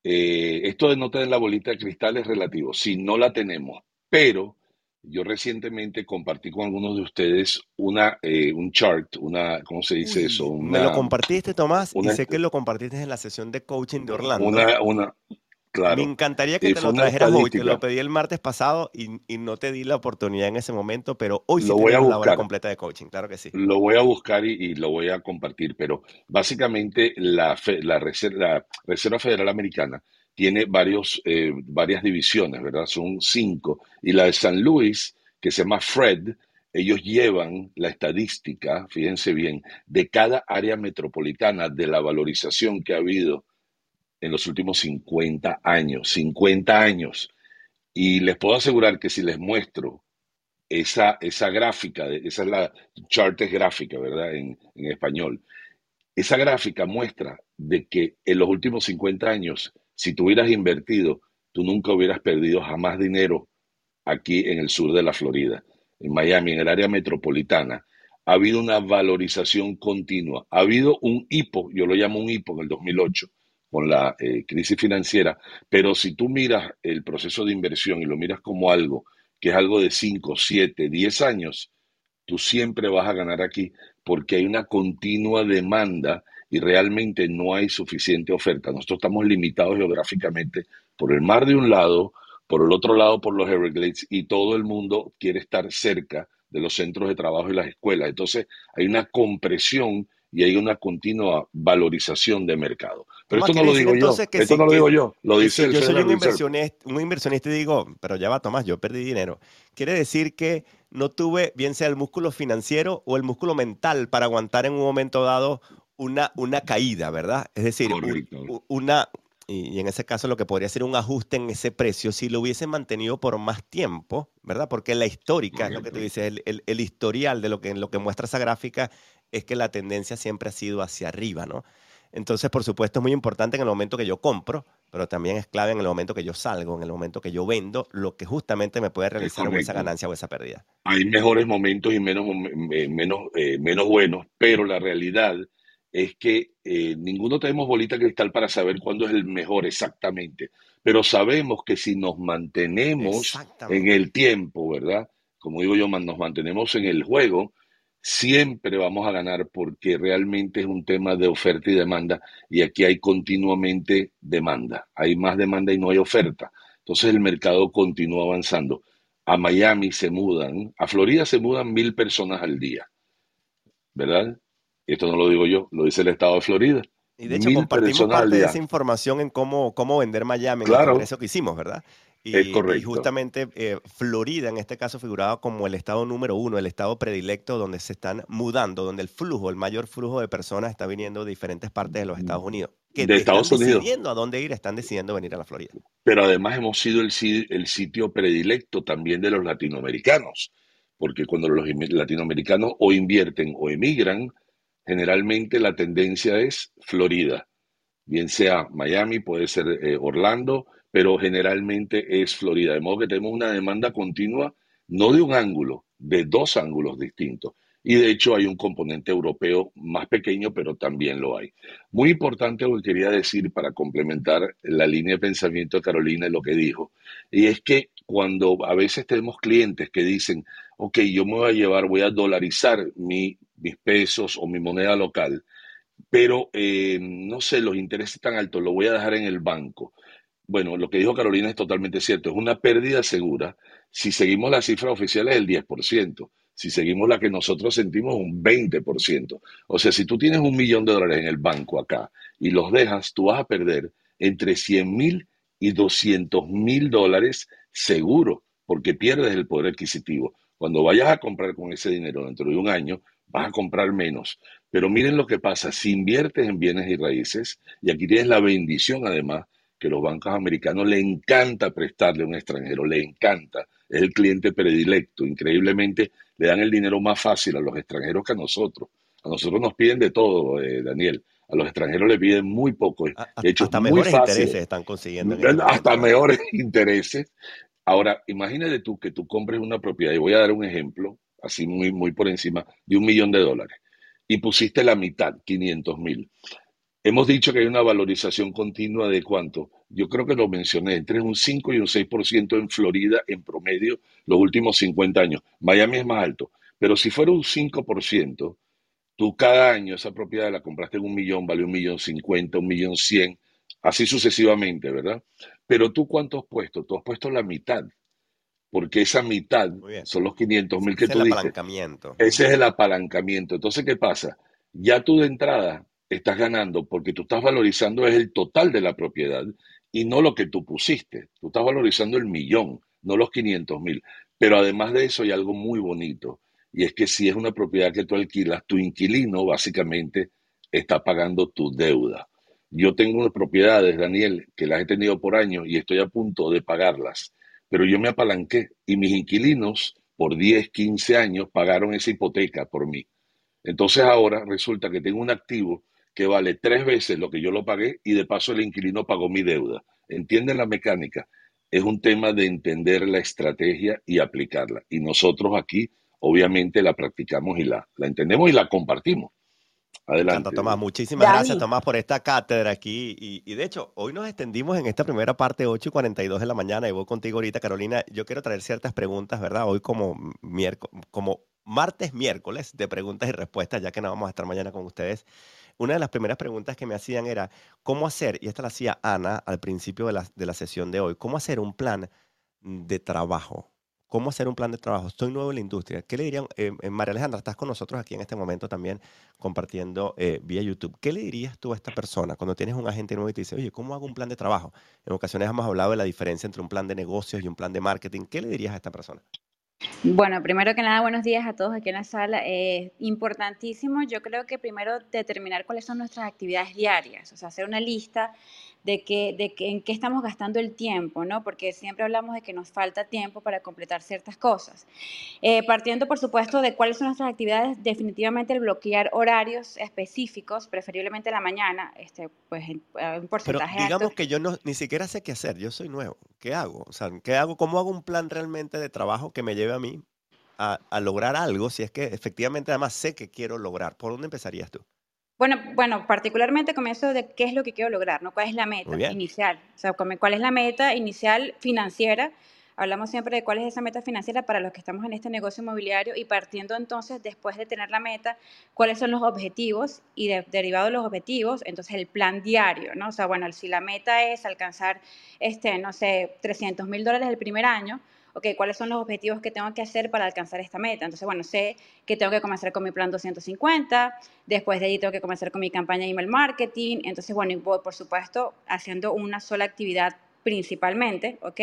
Eh, esto de no tener la bolita de cristal es relativo. Si no la tenemos, pero yo recientemente compartí con algunos de ustedes una, eh, un chart, una, ¿cómo se dice eso? me lo compartiste, Tomás, y sé que lo compartiste en la sesión de coaching de Orlando. Una, una, me encantaría que te lo trajeras hoy. Te lo pedí el martes pasado y, no te di la oportunidad en ese momento, pero hoy sí lo voy a buscar. la hora completa de coaching, claro que sí. Lo voy a buscar y, lo voy a compartir, pero básicamente la, la, Reserva, Federal Americana tiene varios, eh, varias divisiones, ¿verdad? Son cinco. Y la de San Luis, que se llama Fred, ellos llevan la estadística, fíjense bien, de cada área metropolitana de la valorización que ha habido en los últimos 50 años, 50 años. Y les puedo asegurar que si les muestro esa, esa gráfica, esa es la chart gráfica, ¿verdad? En, en español. Esa gráfica muestra de que en los últimos 50 años, si tú hubieras invertido, tú nunca hubieras perdido jamás dinero aquí en el sur de la Florida, en Miami, en el área metropolitana. Ha habido una valorización continua. Ha habido un hipo, yo lo llamo un hipo en el 2008, con la eh, crisis financiera, pero si tú miras el proceso de inversión y lo miras como algo que es algo de 5, 7, 10 años, tú siempre vas a ganar aquí porque hay una continua demanda y realmente no hay suficiente oferta. Nosotros estamos limitados geográficamente por el mar de un lado, por el otro lado por los Everglades y todo el mundo quiere estar cerca de los centros de trabajo y las escuelas. Entonces hay una compresión y hay una continua valorización de mercado. Pero esto no lo digo yo, esto no lo digo yo, lo dice el Yo soy un inversionista, un inversionista y digo, pero ya va Tomás, yo perdí dinero. Quiere decir que no tuve, bien sea el músculo financiero o el músculo mental para aguantar en un momento dado una, una caída, ¿verdad? Es decir, una, y, en ese caso lo que podría ser un ajuste en ese precio si lo hubiesen mantenido por más tiempo, ¿verdad? Porque la histórica, lo que tú dices, el, el, historial de lo que, lo que muestra esa gráfica es que la tendencia siempre ha sido hacia arriba, ¿no? Entonces, por supuesto, es muy importante en el momento que yo compro, pero también es clave en el momento que yo salgo, en el momento que yo vendo, lo que justamente me puede realizar esa ganancia o esa pérdida. Hay mejores momentos y menos, eh, menos, eh, menos buenos, pero la realidad es que eh, ninguno tenemos bolita cristal para saber cuándo es el mejor exactamente, pero sabemos que si nos mantenemos en el tiempo, ¿verdad? Como digo yo, nos mantenemos en el juego, siempre vamos a ganar porque realmente es un tema de oferta y demanda y aquí hay continuamente demanda. Hay más demanda y no hay oferta. Entonces el mercado continúa avanzando. A Miami se mudan, a Florida se mudan mil personas al día, ¿verdad? Esto no lo digo yo, lo dice el estado de Florida. Y de hecho compartimos parte de esa información en cómo, cómo vender Miami en el congreso que hicimos, ¿verdad? Y, es correcto. y justamente eh, Florida en este caso figuraba como el estado número uno, el estado predilecto donde se están mudando, donde el flujo, el mayor flujo de personas está viniendo de diferentes partes de los Estados Unidos. Que de Estados están Unidos. decidiendo a dónde ir, están decidiendo venir a la Florida. Pero además hemos sido el, el sitio predilecto también de los latinoamericanos, porque cuando los latinoamericanos o invierten o emigran, generalmente la tendencia es Florida, bien sea Miami, puede ser eh, Orlando, pero generalmente es Florida. De modo que tenemos una demanda continua, no de un ángulo, de dos ángulos distintos. Y de hecho hay un componente europeo más pequeño, pero también lo hay. Muy importante lo que quería decir para complementar la línea de pensamiento de Carolina y lo que dijo, y es que cuando a veces tenemos clientes que dicen, ok, yo me voy a llevar, voy a dolarizar mis pesos o mi moneda local, pero eh, no sé, los intereses tan altos, lo voy a dejar en el banco bueno, lo que dijo Carolina es totalmente cierto, es una pérdida segura. Si seguimos las cifras oficiales, el 10%. Si seguimos la que nosotros sentimos, un 20%. O sea, si tú tienes un millón de dólares en el banco acá y los dejas, tú vas a perder entre 100 mil y 200 mil dólares seguro porque pierdes el poder adquisitivo. Cuando vayas a comprar con ese dinero dentro de un año, vas a comprar menos. Pero miren lo que pasa, si inviertes en bienes y raíces, y aquí tienes la bendición además, que los bancos americanos le encanta prestarle a un extranjero, le encanta, es el cliente predilecto, increíblemente le dan el dinero más fácil a los extranjeros que a nosotros. A nosotros nos piden de todo, eh, Daniel. A los extranjeros le piden muy poco. De hecho, hasta muy mejores fácil. intereses están consiguiendo. en Hasta este momento. mejores (laughs) intereses. Ahora, imagínate tú que tú compres una propiedad, y voy a dar un ejemplo, así muy, muy por encima, de un millón de dólares, y pusiste la mitad, 500 mil. Hemos dicho que hay una valorización continua de cuánto. Yo creo que lo mencioné, entre un 5 y un 6% en Florida en promedio los últimos 50 años. Miami es más alto, pero si fuera un 5%, tú cada año esa propiedad la compraste en un millón, vale un millón cincuenta, un millón cien, así sucesivamente, ¿verdad? Pero tú cuánto has puesto? Tú has puesto la mitad, porque esa mitad son los 500 mil que Ese es tú el diste. apalancamiento. Ese es el apalancamiento. Entonces, ¿qué pasa? Ya tú de entrada estás ganando porque tú estás valorizando es el total de la propiedad y no lo que tú pusiste. Tú estás valorizando el millón, no los 500 mil. Pero además de eso hay algo muy bonito y es que si es una propiedad que tú alquilas, tu inquilino básicamente está pagando tu deuda. Yo tengo unas propiedades, Daniel, que las he tenido por años y estoy a punto de pagarlas, pero yo me apalanqué y mis inquilinos por 10, 15 años pagaron esa hipoteca por mí. Entonces ahora resulta que tengo un activo que vale tres veces lo que yo lo pagué y de paso el inquilino pagó mi deuda. ¿Entienden la mecánica? Es un tema de entender la estrategia y aplicarla. Y nosotros aquí, obviamente, la practicamos y la, la entendemos y la compartimos. Adelante. Tomás. Muchísimas gracias, Tomás, por esta cátedra aquí. Y, y de hecho, hoy nos extendimos en esta primera parte, 8 y 42 de la mañana, y voy contigo ahorita, Carolina. Yo quiero traer ciertas preguntas, ¿verdad? Hoy como, miérco- como martes, miércoles de preguntas y respuestas, ya que no vamos a estar mañana con ustedes. Una de las primeras preguntas que me hacían era, ¿cómo hacer? Y esta la hacía Ana al principio de la, de la sesión de hoy. ¿Cómo hacer un plan de trabajo? ¿Cómo hacer un plan de trabajo? Estoy nuevo en la industria. ¿Qué le dirían? eh, eh, María Alejandra, estás con nosotros aquí en este momento también compartiendo eh, vía YouTube. ¿Qué le dirías tú a esta persona cuando tienes un agente nuevo y te dice, oye, ¿cómo hago un plan de trabajo? En ocasiones hemos hablado de la diferencia entre un plan de negocios y un plan de marketing. ¿Qué le dirías a esta persona? Bueno, primero que nada, buenos días a todos aquí en la sala. Es importantísimo, yo creo que primero determinar cuáles son nuestras actividades diarias, o sea, hacer una lista de, que, de que, en qué estamos gastando el tiempo, ¿no? Porque siempre hablamos de que nos falta tiempo para completar ciertas cosas. Eh, partiendo, por supuesto, de cuáles son nuestras actividades, definitivamente el bloquear horarios específicos, preferiblemente en la mañana, este, pues un Pero porcentaje alto. digamos que yo no, ni siquiera sé qué hacer. Yo soy nuevo. ¿Qué hago? O sea, ¿qué hago? ¿Cómo hago un plan realmente de trabajo que me lleve a mí a, a lograr algo? Si es que efectivamente además sé que quiero lograr. ¿Por dónde empezarías tú? Bueno, bueno, particularmente comienzo de qué es lo que quiero lograr, ¿no? ¿Cuál es la meta inicial? O sea, ¿cuál es la meta inicial financiera? Hablamos siempre de cuál es esa meta financiera para los que estamos en este negocio inmobiliario y partiendo entonces, después de tener la meta, cuáles son los objetivos y de- derivado de los objetivos, entonces el plan diario, ¿no? O sea, bueno, si la meta es alcanzar, este, no sé, 300 mil dólares el primer año, ok, ¿cuáles son los objetivos que tengo que hacer para alcanzar esta meta? Entonces, bueno, sé que tengo que comenzar con mi plan 250, después de ahí tengo que comenzar con mi campaña de email marketing, entonces, bueno, voy, por supuesto, haciendo una sola actividad principalmente, ¿ok?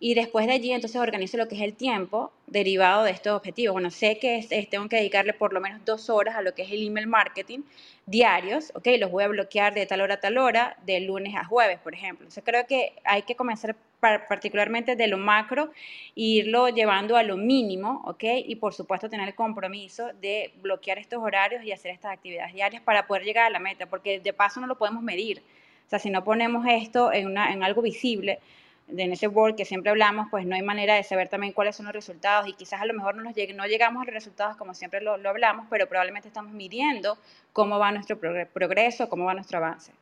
Y después de allí, entonces organizo lo que es el tiempo derivado de estos objetivos. Bueno, sé que es- es- tengo que dedicarle por lo menos dos horas a lo que es el email marketing diarios, ¿ok? Los voy a bloquear de tal hora a tal hora, de lunes a jueves, por ejemplo. Entonces creo que hay que comenzar par- particularmente de lo macro e irlo llevando a lo mínimo, ¿ok? Y por supuesto tener el compromiso de bloquear estos horarios y hacer estas actividades diarias para poder llegar a la meta, porque de paso no lo podemos medir. O sea, si no ponemos esto en, una, en algo visible, en ese board que siempre hablamos, pues no hay manera de saber también cuáles son los resultados y quizás a lo mejor no, nos llegue- no llegamos a los resultados como siempre lo, lo hablamos, pero probablemente estamos midiendo cómo va nuestro progre- progreso, cómo va nuestro avance.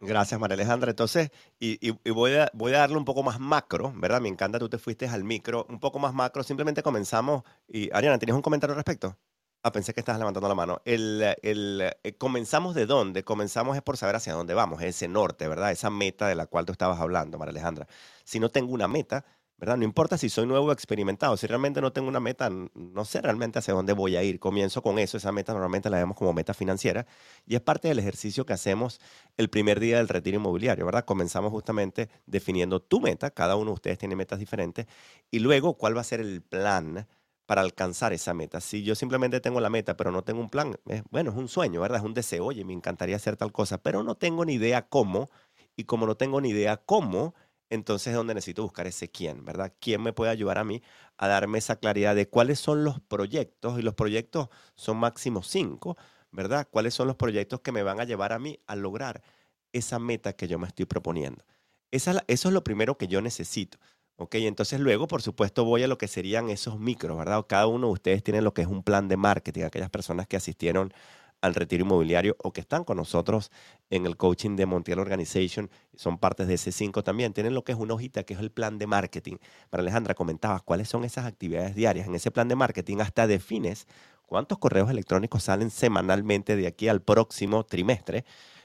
Gracias, María Alejandra. Entonces, y, y- y voy, a, voy a darle un poco más macro, ¿verdad? Me encanta, tú te fuiste al micro, un poco más macro. Simplemente comenzamos. Y Ariana, ¿tienes un comentario al respecto? Ah, pensé que estabas levantando la mano. El, el, eh, ¿Comenzamos de dónde? Comenzamos es por saber hacia dónde vamos, ese norte, ¿verdad? Esa meta de la cual tú estabas hablando, María Alejandra. Si no tengo una meta, ¿verdad? No importa si soy nuevo o experimentado, si realmente no tengo una meta, no sé realmente hacia dónde voy a ir. Comienzo con eso, esa meta normalmente la vemos como meta financiera y es parte del ejercicio que hacemos el primer día del retiro inmobiliario, ¿verdad? Comenzamos justamente definiendo tu meta, cada uno de ustedes tiene metas diferentes y luego cuál va a ser el plan para alcanzar esa meta. Si yo simplemente tengo la meta, pero no tengo un plan, bueno, es un sueño, ¿verdad? Es un deseo, oye, me encantaría hacer tal cosa, pero no tengo ni idea cómo, y como no tengo ni idea cómo, entonces es donde necesito buscar ese quién, ¿verdad? ¿Quién me puede ayudar a mí a darme esa claridad de cuáles son los proyectos? Y los proyectos son máximo cinco, ¿verdad? ¿Cuáles son los proyectos que me van a llevar a mí a lograr esa meta que yo me estoy proponiendo? eso es lo primero que yo necesito. ¿Ok? Entonces luego, por supuesto, voy a lo que serían esos micros, ¿verdad? Cada uno de ustedes tiene lo que es un plan de marketing, aquellas personas que asistieron al retiro inmobiliario o que están con nosotros en el coaching de Montiel Organization, son partes de ese 5 también, tienen lo que es una hojita que es el plan de marketing. Para Alejandra, comentabas cuáles son esas actividades diarias. En ese plan de marketing hasta defines cuántos correos electrónicos salen semanalmente de aquí al próximo trimestre.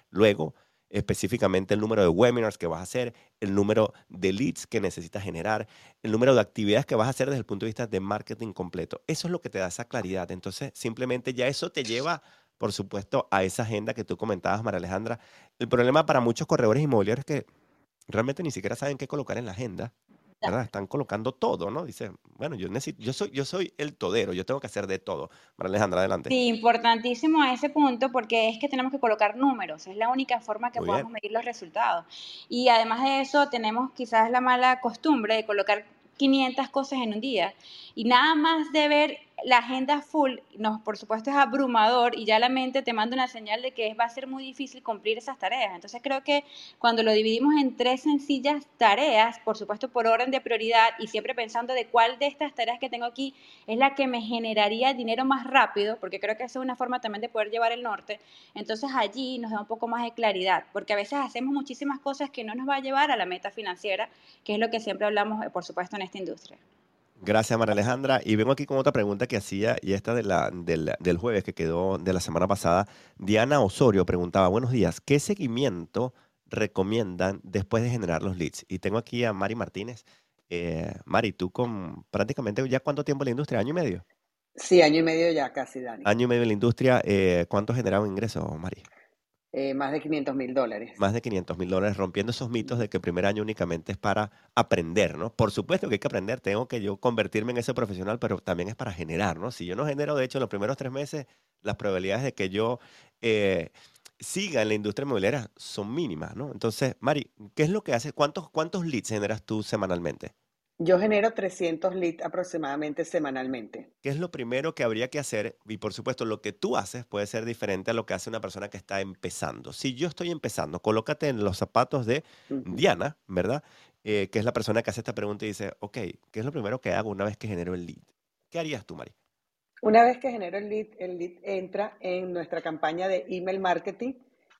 Luego, específicamente el número de webinars que vas a hacer, el número de leads que necesitas generar, el número de actividades que vas a hacer desde el punto de vista de marketing completo. Eso es lo que te da esa claridad. Entonces, simplemente ya eso te lleva por supuesto, a esa agenda que tú comentabas, María Alejandra. El problema para muchos corredores inmobiliarios es que realmente ni siquiera saben qué colocar en la agenda. ¿Verdad? Están colocando todo, ¿no? Dice, bueno, yo necesito, yo soy, yo soy el todero, yo tengo que hacer de todo. María Alejandra, adelante. Sí, importantísimo ese punto porque es que tenemos que colocar números, es la única forma que podemos medir los resultados. Y además de eso, tenemos quizás la mala costumbre de colocar 500 cosas en un día. Y nada más de ver la agenda full, por supuesto, es abrumador y ya la mente te manda una señal de que va a ser muy difícil cumplir esas tareas. Entonces creo que cuando lo dividimos en tres sencillas tareas, por supuesto por orden de prioridad y siempre pensando de cuál de estas tareas que tengo aquí es la que me generaría dinero más rápido, porque creo que esa es una forma también de poder llevar el norte, entonces allí nos da un poco más de claridad, porque a veces hacemos muchísimas cosas que no nos va a llevar a la meta financiera, que es lo que siempre hablamos, por supuesto, en esta industria. Gracias, María Alejandra. Y vengo aquí con otra pregunta que hacía, y esta de la, del, jueves que quedó de la semana pasada. Diana Osorio preguntaba, buenos días, ¿qué seguimiento recomiendan después de generar los leads? Y tengo aquí a Mari Martínez. Eh, Mari, tú con prácticamente ya cuánto tiempo en la industria, año y medio. Sí, año y medio ya casi, Dani. Año y medio en la industria, eh, ¿cuánto generaba ingresos, Mari? Eh, más de 500 mil dólares. Más de 500 mil dólares, rompiendo esos mitos de que el primer año únicamente es para aprender, ¿no? Por supuesto que hay que aprender, tengo que yo convertirme en ese profesional, pero también es para generar, ¿no? Si yo no genero, de hecho, en los primeros tres meses, las probabilidades de que yo eh, siga en la industria inmobiliaria son mínimas, ¿no? Entonces, Mari, ¿qué es lo que haces? ¿Cuántos, cuántos leads generas tú semanalmente? Yo genero 300 leads aproximadamente semanalmente. ¿Qué es lo primero que habría que hacer? Y por supuesto, lo que tú haces puede ser diferente a lo que hace una persona que está empezando. Si yo estoy empezando, colócate en los zapatos de Diana, ¿verdad? Eh, que es la persona que hace esta pregunta y dice, ok, ¿qué es lo primero que hago una vez que genero el lead? ¿Qué harías tú, Mari? Una vez que genero el lead, el lead entra en nuestra campaña de email marketing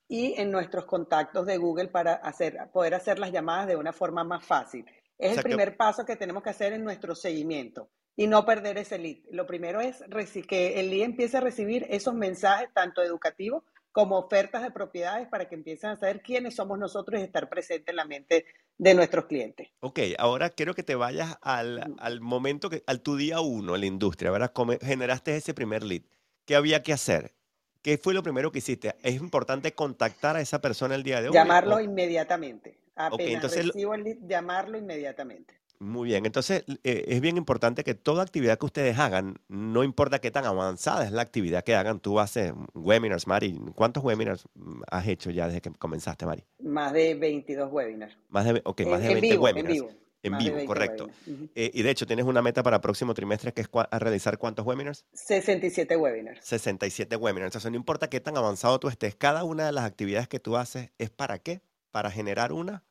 y en nuestros contactos de Google para hacer, poder hacer las llamadas de una forma más fácil. Es el primer paso que tenemos que hacer en nuestro seguimiento y no perder ese lead. Lo primero es que el lead empiece a recibir esos mensajes, tanto educativos como ofertas de propiedades, para que empiecen a saber quiénes somos nosotros y estar presente en la mente de nuestros clientes. Ok, ahora quiero que te vayas al, al momento, que, al tu día uno en la industria, ¿verdad? Como generaste ese primer lead. ¿Qué había que hacer? ¿Qué fue lo primero que hiciste? ¿Es importante contactar a esa persona el día de hoy? Llamarlo inmediatamente. Apenas entonces, recibo el llamarlo inmediatamente. Muy bien, entonces eh, es bien importante que toda actividad que ustedes hagan, no importa qué tan avanzada es la actividad que hagan, tú haces webinars, Mari. ¿Cuántos webinars mm, has hecho ya desde que comenzaste, Mari? Más de 22 webinars. Más de, okay, más de 20 webinars. En vivo. En vivo, correcto. Eh, y de hecho, tienes una meta para el próximo trimestre que es a realizar cuántos webinars? 67 webinars. 67 webinars. Entonces, no importa qué tan avanzado tú estés, cada una de las actividades que tú haces es para qué? Para generar una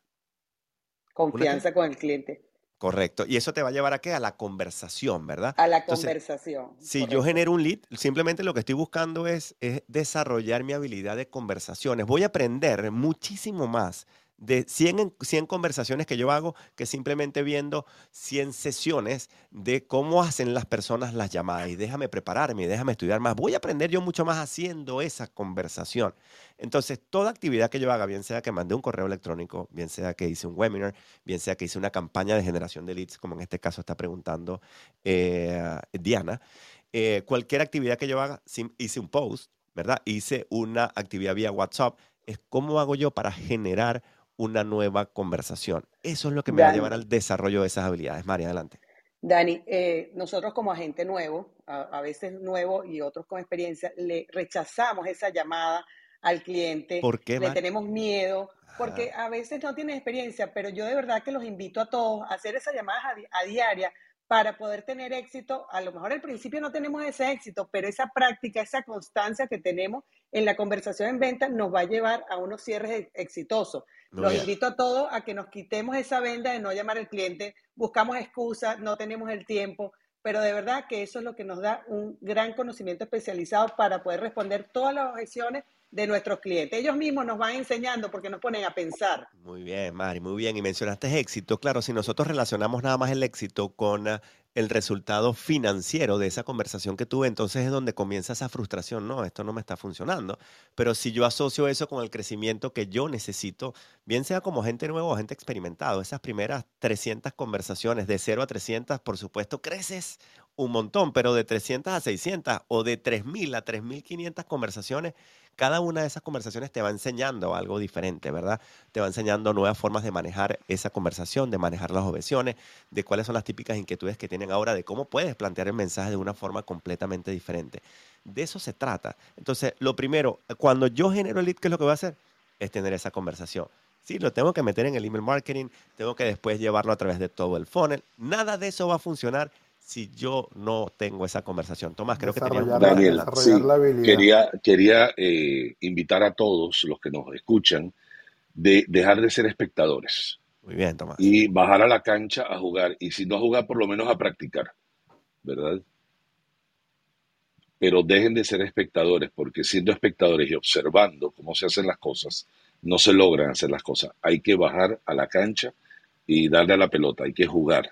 confianza con el cliente. Correcto. Y eso te va a llevar a qué? A la conversación, ¿verdad? A la conversación. Si yo genero un lead, simplemente lo que estoy buscando es, desarrollar mi habilidad de conversaciones. Voy a aprender muchísimo más de 100, 100 conversaciones que yo hago que simplemente viendo 100 sesiones de cómo hacen las personas las llamadas. Y déjame prepararme, déjame estudiar más. Voy a aprender yo mucho más haciendo esa conversación. Entonces, toda actividad que yo haga, bien sea que mandé un correo electrónico, bien sea que hice un webinar, bien sea que hice una campaña de generación de leads, como en este caso está preguntando eh, Diana, eh, cualquier actividad que yo haga, hice un post, ¿verdad? Hice una actividad vía WhatsApp, es cómo hago yo para generar una nueva conversación. Eso es lo que me va a llevar al desarrollo de esas habilidades. María, adelante. Dani, eh, nosotros como agente nuevo, a, veces nuevo y otros con experiencia, le rechazamos esa llamada al cliente. ¿Por qué? Le tenemos miedo, porque a veces no tiene experiencia, pero yo de verdad que los invito a todos a hacer esas llamadas a, a diaria para poder tener éxito. A lo mejor al principio no tenemos ese éxito, pero esa práctica, esa constancia que tenemos en la conversación en venta nos va a llevar a unos cierres exitosos. Los invito a todos a que nos quitemos esa venda de no llamar al cliente, buscamos excusas, no tenemos el tiempo, pero de verdad que eso es lo que nos da un gran conocimiento especializado para poder responder todas las objeciones de nuestros clientes. Ellos mismos nos van enseñando porque nos ponen a pensar. Muy bien, Mari, muy bien. Y mencionaste éxito. Claro, si nosotros relacionamos nada más el éxito con ah, el resultado financiero de esa conversación que tuve, entonces es donde comienza esa frustración, no, esto no me está funcionando. Pero si yo asocio eso con el crecimiento que yo necesito, bien sea como gente nueva o gente experimentado, esas primeras 300 conversaciones de 0 a 300, por supuesto, creces un montón, pero de 300 a 600 o de 3.000 a 3.500 conversaciones, cada una de esas conversaciones te va enseñando algo diferente, ¿verdad? Te va enseñando nuevas formas de manejar esa conversación, de manejar las objeciones, de cuáles son las típicas inquietudes que tienen ahora, de cómo puedes plantear el mensaje de una forma completamente diferente. De eso se trata. Entonces, lo primero, cuando yo genero el lead, ¿qué es lo que voy a hacer? Es tener esa conversación. Sí, lo tengo que meter en el email marketing, tengo que después llevarlo a través de todo el funnel. Nada de eso va a funcionar si yo no tengo esa conversación. Tomás, creo que tenía... Daniel, sí, quería, quería eh, invitar a todos los que nos escuchan de dejar de ser espectadores. Muy bien, Tomás. Y bajar a la cancha a jugar. Y si no a jugar, por lo menos a practicar. ¿Verdad? Pero dejen de ser espectadores, porque siendo espectadores y observando cómo se hacen las cosas, no se logran hacer las cosas. Hay que bajar a la cancha y darle a la pelota. Hay que jugar,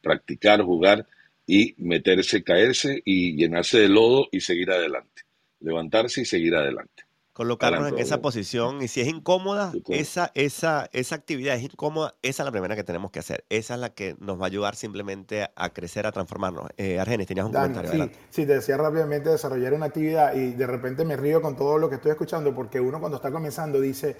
practicar, jugar y meterse, caerse y llenarse de lodo y seguir adelante. Levantarse y seguir adelante. Colocarnos en esa posición y si es incómoda, esa, esa, esa actividad es incómoda, esa es la primera que tenemos que hacer. Esa es la que nos va a ayudar simplemente a crecer, a transformarnos. Eh, Argenis, tenías un comentario. Sí, sí, te decía rápidamente desarrollar una actividad y de repente me río con todo lo que estoy escuchando porque uno cuando está comenzando dice,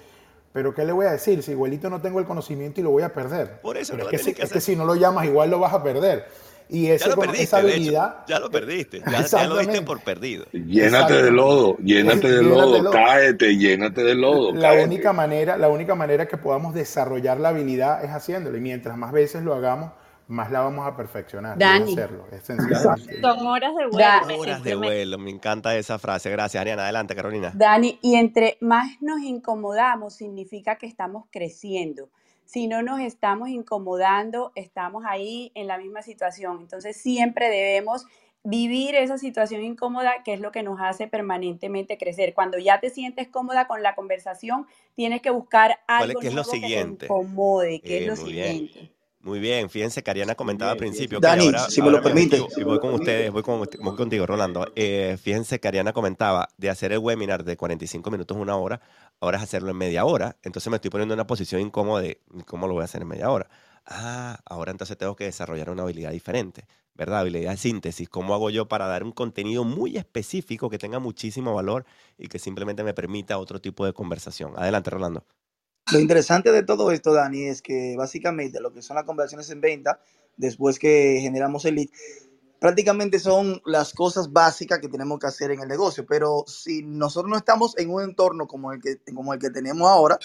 pero ¿qué le voy a decir? Si igualito no tengo el conocimiento y lo voy a perder. Por eso es, que, es que si no lo llamas igual lo vas a perder. Y ese, ya lo perdiste, esa habilidad. ya lo perdiste, ya, lo diste por perdido. Llénate de lodo, llénate de lodo, cáete, llénate de lodo. La única, manera, la única manera que podamos desarrollar la habilidad es haciéndolo. Y mientras más veces lo hagamos, más la vamos a perfeccionar. Dani. Hacerlo, Son horas de vuelo. horas de vuelo, me encanta esa frase. Gracias, Ariana. Adelante, Carolina. Dani, y entre más nos incomodamos, significa que estamos creciendo. Si no nos estamos incomodando, estamos ahí en la misma situación. Entonces siempre debemos vivir esa situación incómoda, que es lo que nos hace permanentemente crecer. Cuando ya te sientes cómoda con la conversación, tienes que buscar algo que, es lo siguiente? que te incomode, que es lo siguiente. Muy bien, fíjense que Ariana comentaba al principio. Dani, si me lo permite. Voy con ustedes, voy, con, contigo, Rolando. Eh, fíjense que Ariana comentaba de hacer el webinar de 45 minutos, una hora, ahora es hacerlo en media hora. Entonces me estoy poniendo en una posición incómoda de cómo lo voy a hacer en media hora. Ah, ahora entonces tengo que desarrollar una habilidad diferente, ¿verdad? Habilidad de síntesis. ¿Cómo hago yo para dar un contenido muy específico que tenga muchísimo valor y que simplemente me permita otro tipo de conversación? Adelante, Rolando. Lo interesante de todo esto, Dani, es que básicamente lo que son las conversaciones en venta, después que generamos el lead, prácticamente son las cosas básicas que tenemos que hacer en el negocio. Pero si nosotros no estamos en un entorno como el que, como el que tenemos ahora,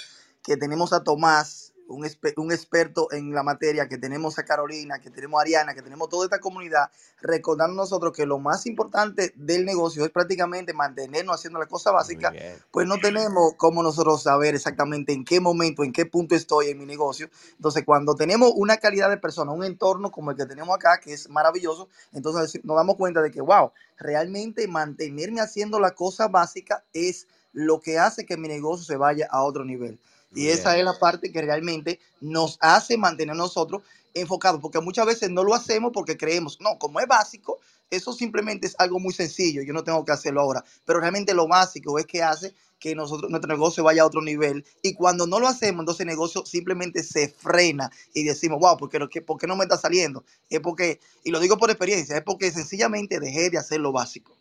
que tenemos a Tomás, un, un, experto en la materia, que tenemos a Carolina, que tenemos a Ariana, que tenemos toda esta comunidad, recordando nosotros que lo más importante del negocio es prácticamente mantenernos haciendo la cosa básica, pues no tenemos cómo nosotros saber exactamente en qué momento, en qué punto estoy en mi negocio. Entonces, cuando tenemos una calidad de persona, un entorno como el que tenemos acá, que es maravilloso, entonces nos damos cuenta de que, wow, realmente mantenerme haciendo la cosa básica es lo que hace que mi negocio se vaya a otro nivel. Y esa es la parte que realmente nos hace mantener nosotros enfocados, porque muchas veces no lo hacemos porque creemos, no, como es básico, eso simplemente es algo muy sencillo, yo no tengo que hacerlo ahora, pero realmente lo básico es que hace que nosotros, nuestro negocio vaya a otro nivel. Y cuando no lo hacemos, entonces el negocio simplemente se frena y decimos, wow, ¿por qué, ¿por qué no me está saliendo? Es porque, y lo digo por experiencia, es porque sencillamente dejé de hacer lo básico.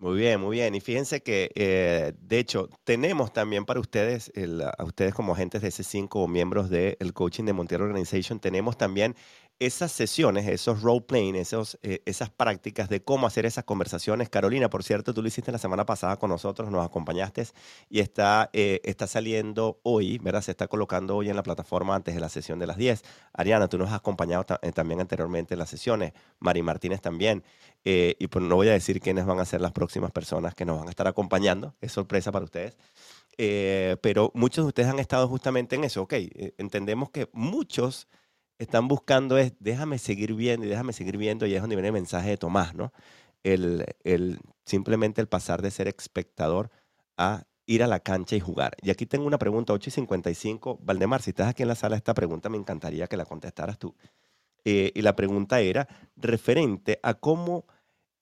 Muy bien, muy bien. Y fíjense que, eh, de hecho, tenemos también para ustedes, a ustedes como agentes de C5 o miembros del coaching de Monterrey Organization, tenemos también esas sesiones, esos role playing, esos, eh, esas prácticas de cómo hacer esas conversaciones. Carolina, por cierto, tú lo hiciste la semana pasada con nosotros, nos acompañaste y está, eh, está saliendo hoy, ¿verdad? Se está colocando hoy en la plataforma antes de la sesión de las 10. Ariana, tú nos has acompañado eh, también anteriormente en las sesiones, Mari Martínez también. y pues no voy a decir quiénes van a ser las próximas personas que nos van a estar acompañando, es sorpresa para ustedes. pero muchos de ustedes han estado justamente en eso, ok, entendemos que muchos están buscando es, déjame seguir viendo y déjame seguir viendo, y es donde viene el mensaje de Tomás, ¿no? El, el, simplemente el pasar de ser espectador a ir a la cancha y jugar. Y aquí tengo una pregunta, 8 y 55. Valdemar, si estás aquí en la sala, esta pregunta me encantaría que la contestaras tú. Eh, y la pregunta era referente a cómo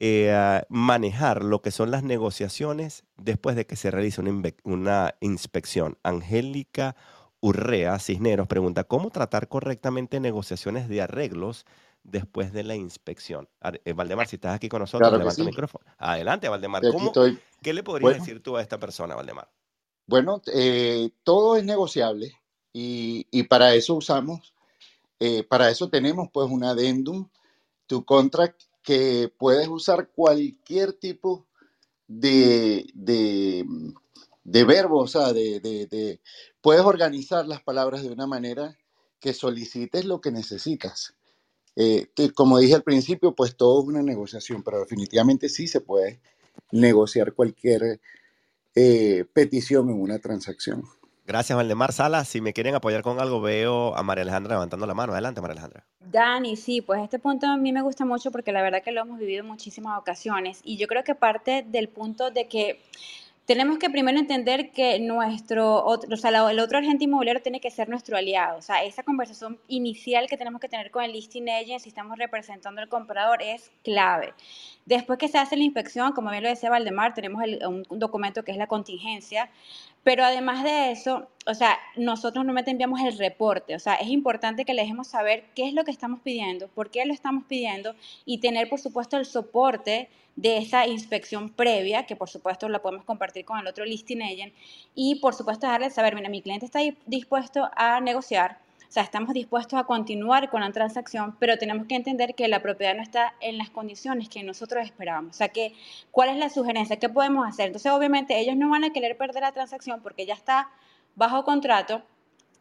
eh, manejar lo que son las negociaciones después de que se realice una, una inspección. Angélica Urrea Cisneros pregunta, ¿cómo tratar correctamente negociaciones de arreglos después de la inspección? Eh, Valdemar, si estás aquí con nosotros, levanta el micrófono. Adelante, Valdemar. ¿Qué le podrías decir tú a esta persona, Valdemar? Bueno, eh, todo es negociable y, para eso usamos, eh, para eso tenemos pues un adendum, tu contract, que puedes usar cualquier tipo de, de, de verbo, o sea, de, de, puedes organizar las palabras de una manera que solicites lo que necesitas. Eh, como dije al principio, pues todo es una negociación, pero definitivamente sí se puede negociar cualquier eh, petición en una transacción. Gracias, Valdemar Salas. Si me quieren apoyar con algo, veo a María Alejandra levantando la mano. Adelante, María Alejandra. Dani, sí, pues este punto a mí me gusta mucho porque la verdad que lo hemos vivido en muchísimas ocasiones y yo creo que parte del punto de que tenemos que primero entender que nuestro otro, o sea, el otro agente inmobiliario tiene que ser nuestro aliado. O sea, esa conversación inicial que tenemos que tener con el listing agent si estamos representando al comprador es clave. Después que se hace la inspección, como bien lo decía Valdemar, tenemos un, documento que es la contingencia, pero además de eso, o sea, nosotros normalmente enviamos el reporte, o sea, es importante que le dejemos saber qué es lo que estamos pidiendo, por qué lo estamos pidiendo y tener, por supuesto, el soporte de esa inspección previa, que por supuesto la podemos compartir con el otro listing agent, y por supuesto darle saber, mira, mi cliente está dispuesto a negociar, o sea, estamos dispuestos a continuar con la transacción, pero tenemos que entender que la propiedad no está en las condiciones que nosotros esperábamos. O sea, que, ¿cuál es la sugerencia? ¿Qué podemos hacer? Entonces, obviamente, ellos no van a querer perder la transacción porque ya está bajo contrato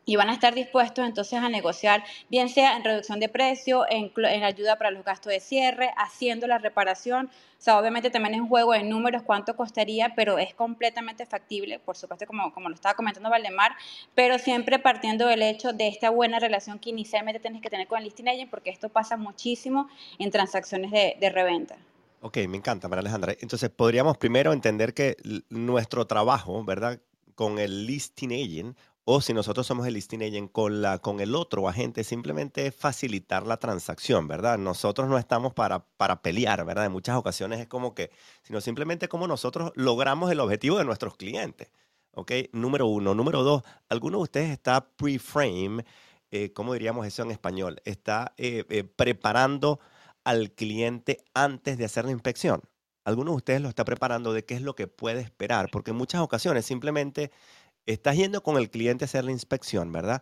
y van a estar dispuestos entonces a negociar, bien sea en reducción de precio, en, ayuda para los gastos de cierre, haciendo la reparación. O sea, obviamente también es un juego de números cuánto costaría, pero es completamente factible, por supuesto, como, como lo estaba comentando Valdemar, pero siempre partiendo del hecho de esta buena relación que inicialmente tienes que tener con el listing agent, porque esto pasa muchísimo en transacciones de, de reventa. Ok, me encanta, María Alejandra. Entonces, podríamos primero entender que nuestro trabajo, ¿verdad? Con el listing agent o si nosotros somos el listing agent con, la, con el otro agente, simplemente facilitar la transacción, ¿verdad? Nosotros no estamos para, para pelear, ¿verdad? En muchas ocasiones es como que, sino simplemente como nosotros logramos el objetivo de nuestros clientes, ¿ok? Número uno. Número dos, ¿alguno de ustedes está pre-frame? Eh, ¿Cómo diríamos eso en español? Está eh, eh, preparando al cliente antes de hacer la inspección. ¿Alguno de ustedes lo está preparando de qué es lo que puede esperar? Porque en muchas ocasiones simplemente Estás yendo con el cliente a hacer la inspección, ¿verdad?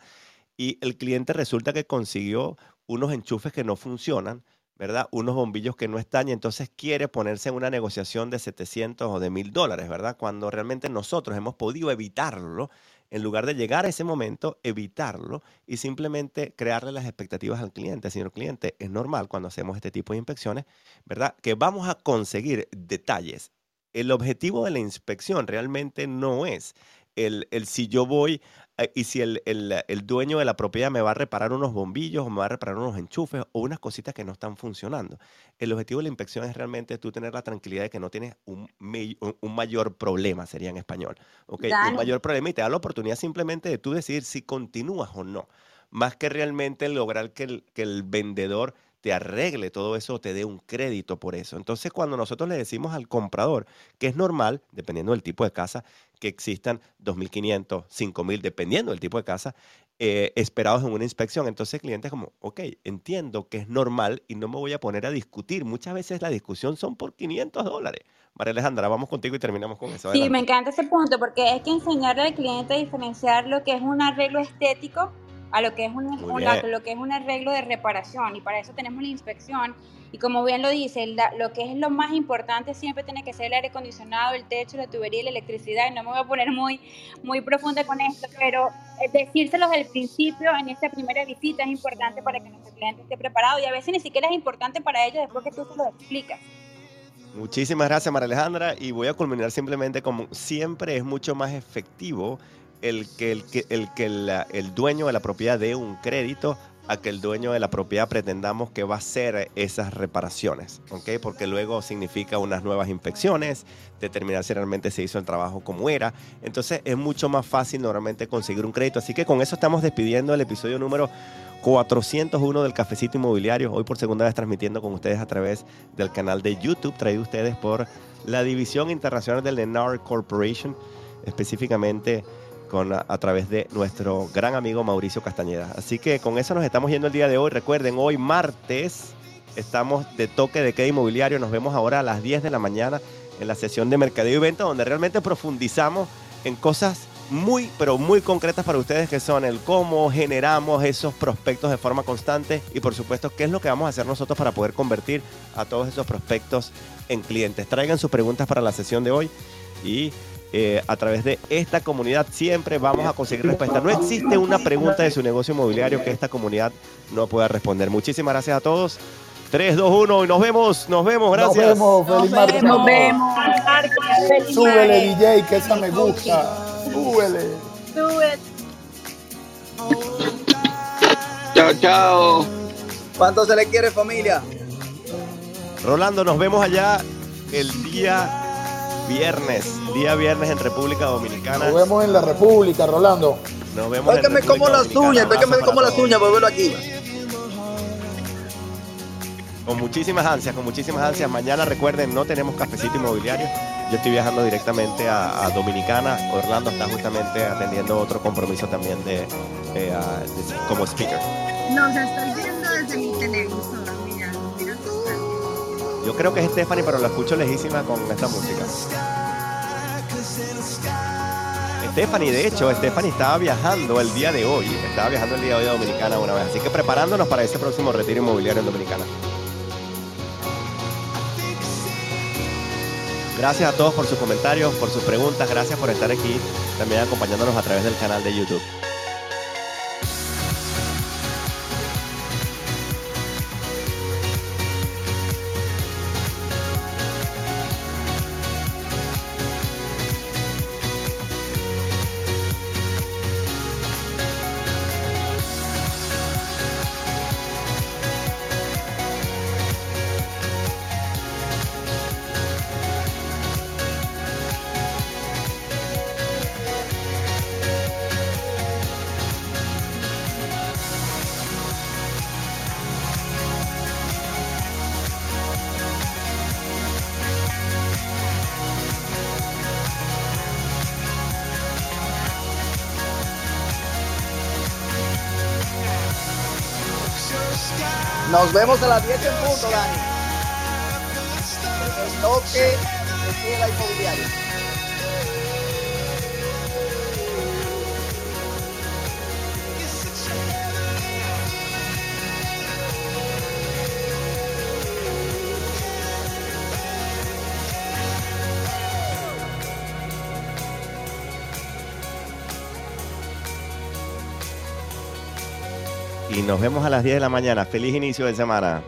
Y el cliente resulta que consiguió unos enchufes que no funcionan, ¿verdad? Unos bombillos que no están y entonces quiere ponerse en una negociación de 700 o de 1000 dólares, ¿verdad? Cuando realmente nosotros hemos podido evitarlo, en lugar de llegar a ese momento, evitarlo y simplemente crearle las expectativas al cliente. Señor cliente, es normal cuando hacemos este tipo de inspecciones, ¿verdad? Que vamos a conseguir detalles. El objetivo de la inspección realmente no es el, el si yo voy eh, y si el, el, el dueño de la propiedad me va a reparar unos bombillos o me va a reparar unos enchufes o unas cositas que no están funcionando. El objetivo de la inspección es realmente tú tener la tranquilidad de que no tienes un, un- mayor problema, sería en español. ¿ok? Un mayor problema y te da la oportunidad simplemente de tú decidir si continúas o no. Más que realmente lograr que el, que el vendedor te arregle todo eso te dé un crédito por eso. Entonces, cuando nosotros le decimos al comprador que es normal, dependiendo del tipo de casa, que existan 2.500, 5.000, dependiendo del tipo de casa, eh, esperados en una inspección. Entonces el cliente es como, ok, entiendo que es normal y no me voy a poner a discutir. Muchas veces la discusión son por 500 dólares. María Alejandra, vamos contigo y terminamos con eso. Sí, me encanta ese punto porque hay que enseñarle al cliente a diferenciar lo que es un arreglo estético a lo que es un, una- lo que es un arreglo de reparación y para eso tenemos la inspección y como bien lo dice, la- lo que es lo más importante siempre tiene que ser el aire acondicionado, el techo, la tubería y la electricidad y no me voy a poner muy, muy profunda con esto, pero eh, decírselos del principio en esta primera visita es importante para que nuestro cliente esté preparado y a veces ni siquiera es importante para ellos después que tú se lo explicas. Muchísimas gracias, María Alejandra. Y voy a culminar simplemente como siempre es mucho más efectivo el que el, el, la- el dueño de la propiedad dé un crédito a que el dueño de la propiedad pretendamos que va a hacer esas reparaciones, ¿ok? Porque luego significa unas nuevas inspecciones, determinar si realmente se hizo el trabajo como era. Entonces es mucho más fácil normalmente conseguir un crédito. Así que con eso estamos despidiendo el episodio número 401 del Cafecito Inmobiliario, hoy por segunda vez transmitiendo con ustedes a través del canal de YouTube, traído ustedes por la División Internacional del Lennar Corporation, específicamente a, a través de nuestro gran amigo Mauricio Castañeda. Así que con eso nos estamos yendo el día de hoy. Recuerden, hoy martes estamos de toque de queda inmobiliario. Nos vemos ahora a las 10 de la mañana en la sesión de mercadeo y venta, donde realmente profundizamos en cosas muy, pero muy concretas para ustedes, que son el cómo generamos esos prospectos de forma constante y por supuesto qué es lo que vamos a hacer nosotros para poder convertir a todos esos prospectos en clientes. Traigan sus preguntas para la sesión de hoy y eh, a través de esta comunidad siempre vamos a conseguir respuesta. No existe una pregunta de su negocio inmobiliario que esta comunidad no pueda responder. Muchísimas gracias a todos. 3, 2, 1 y nos vemos, nos vemos, gracias. Nos vemos, feliz martes. Nos vemos. Feliz Súbele. DJ, que esa me gusta. Súbele. Do it. Chao, chao. ¿Cuánto se le quiere, familia? Rolando, nos vemos allá el día viernes, día viernes en República Dominicana. Nos vemos en la República, Rolando. Nos vemos que en me como las uñas, estoy que me Abrazo como las uñas por verlo aquí. Con muchísimas ansias, con muchísimas ansias. Mañana recuerden, no tenemos cafecito inmobiliario. Yo estoy viajando directamente a, a Dominicana. Orlando está justamente atendiendo otro compromiso también de, eh, a- de- como speaker. Los estoy viendo desde mi televisor, Yo creo que es Stephanie, pero la escucho lejísima con esta música. Stephanie, de hecho, Stephanie estaba viajando el día de hoy. Estaba viajando el día de hoy a Dominicana una vez. Así que preparándonos para ese próximo retiro inmobiliario en Dominicana. Gracias a todos por sus comentarios, por sus preguntas. Gracias por estar aquí, también acompañándonos a través del canal de YouTube. Nos vemos a las 10 nos vemos a las 10 de la mañana. Feliz inicio de semana.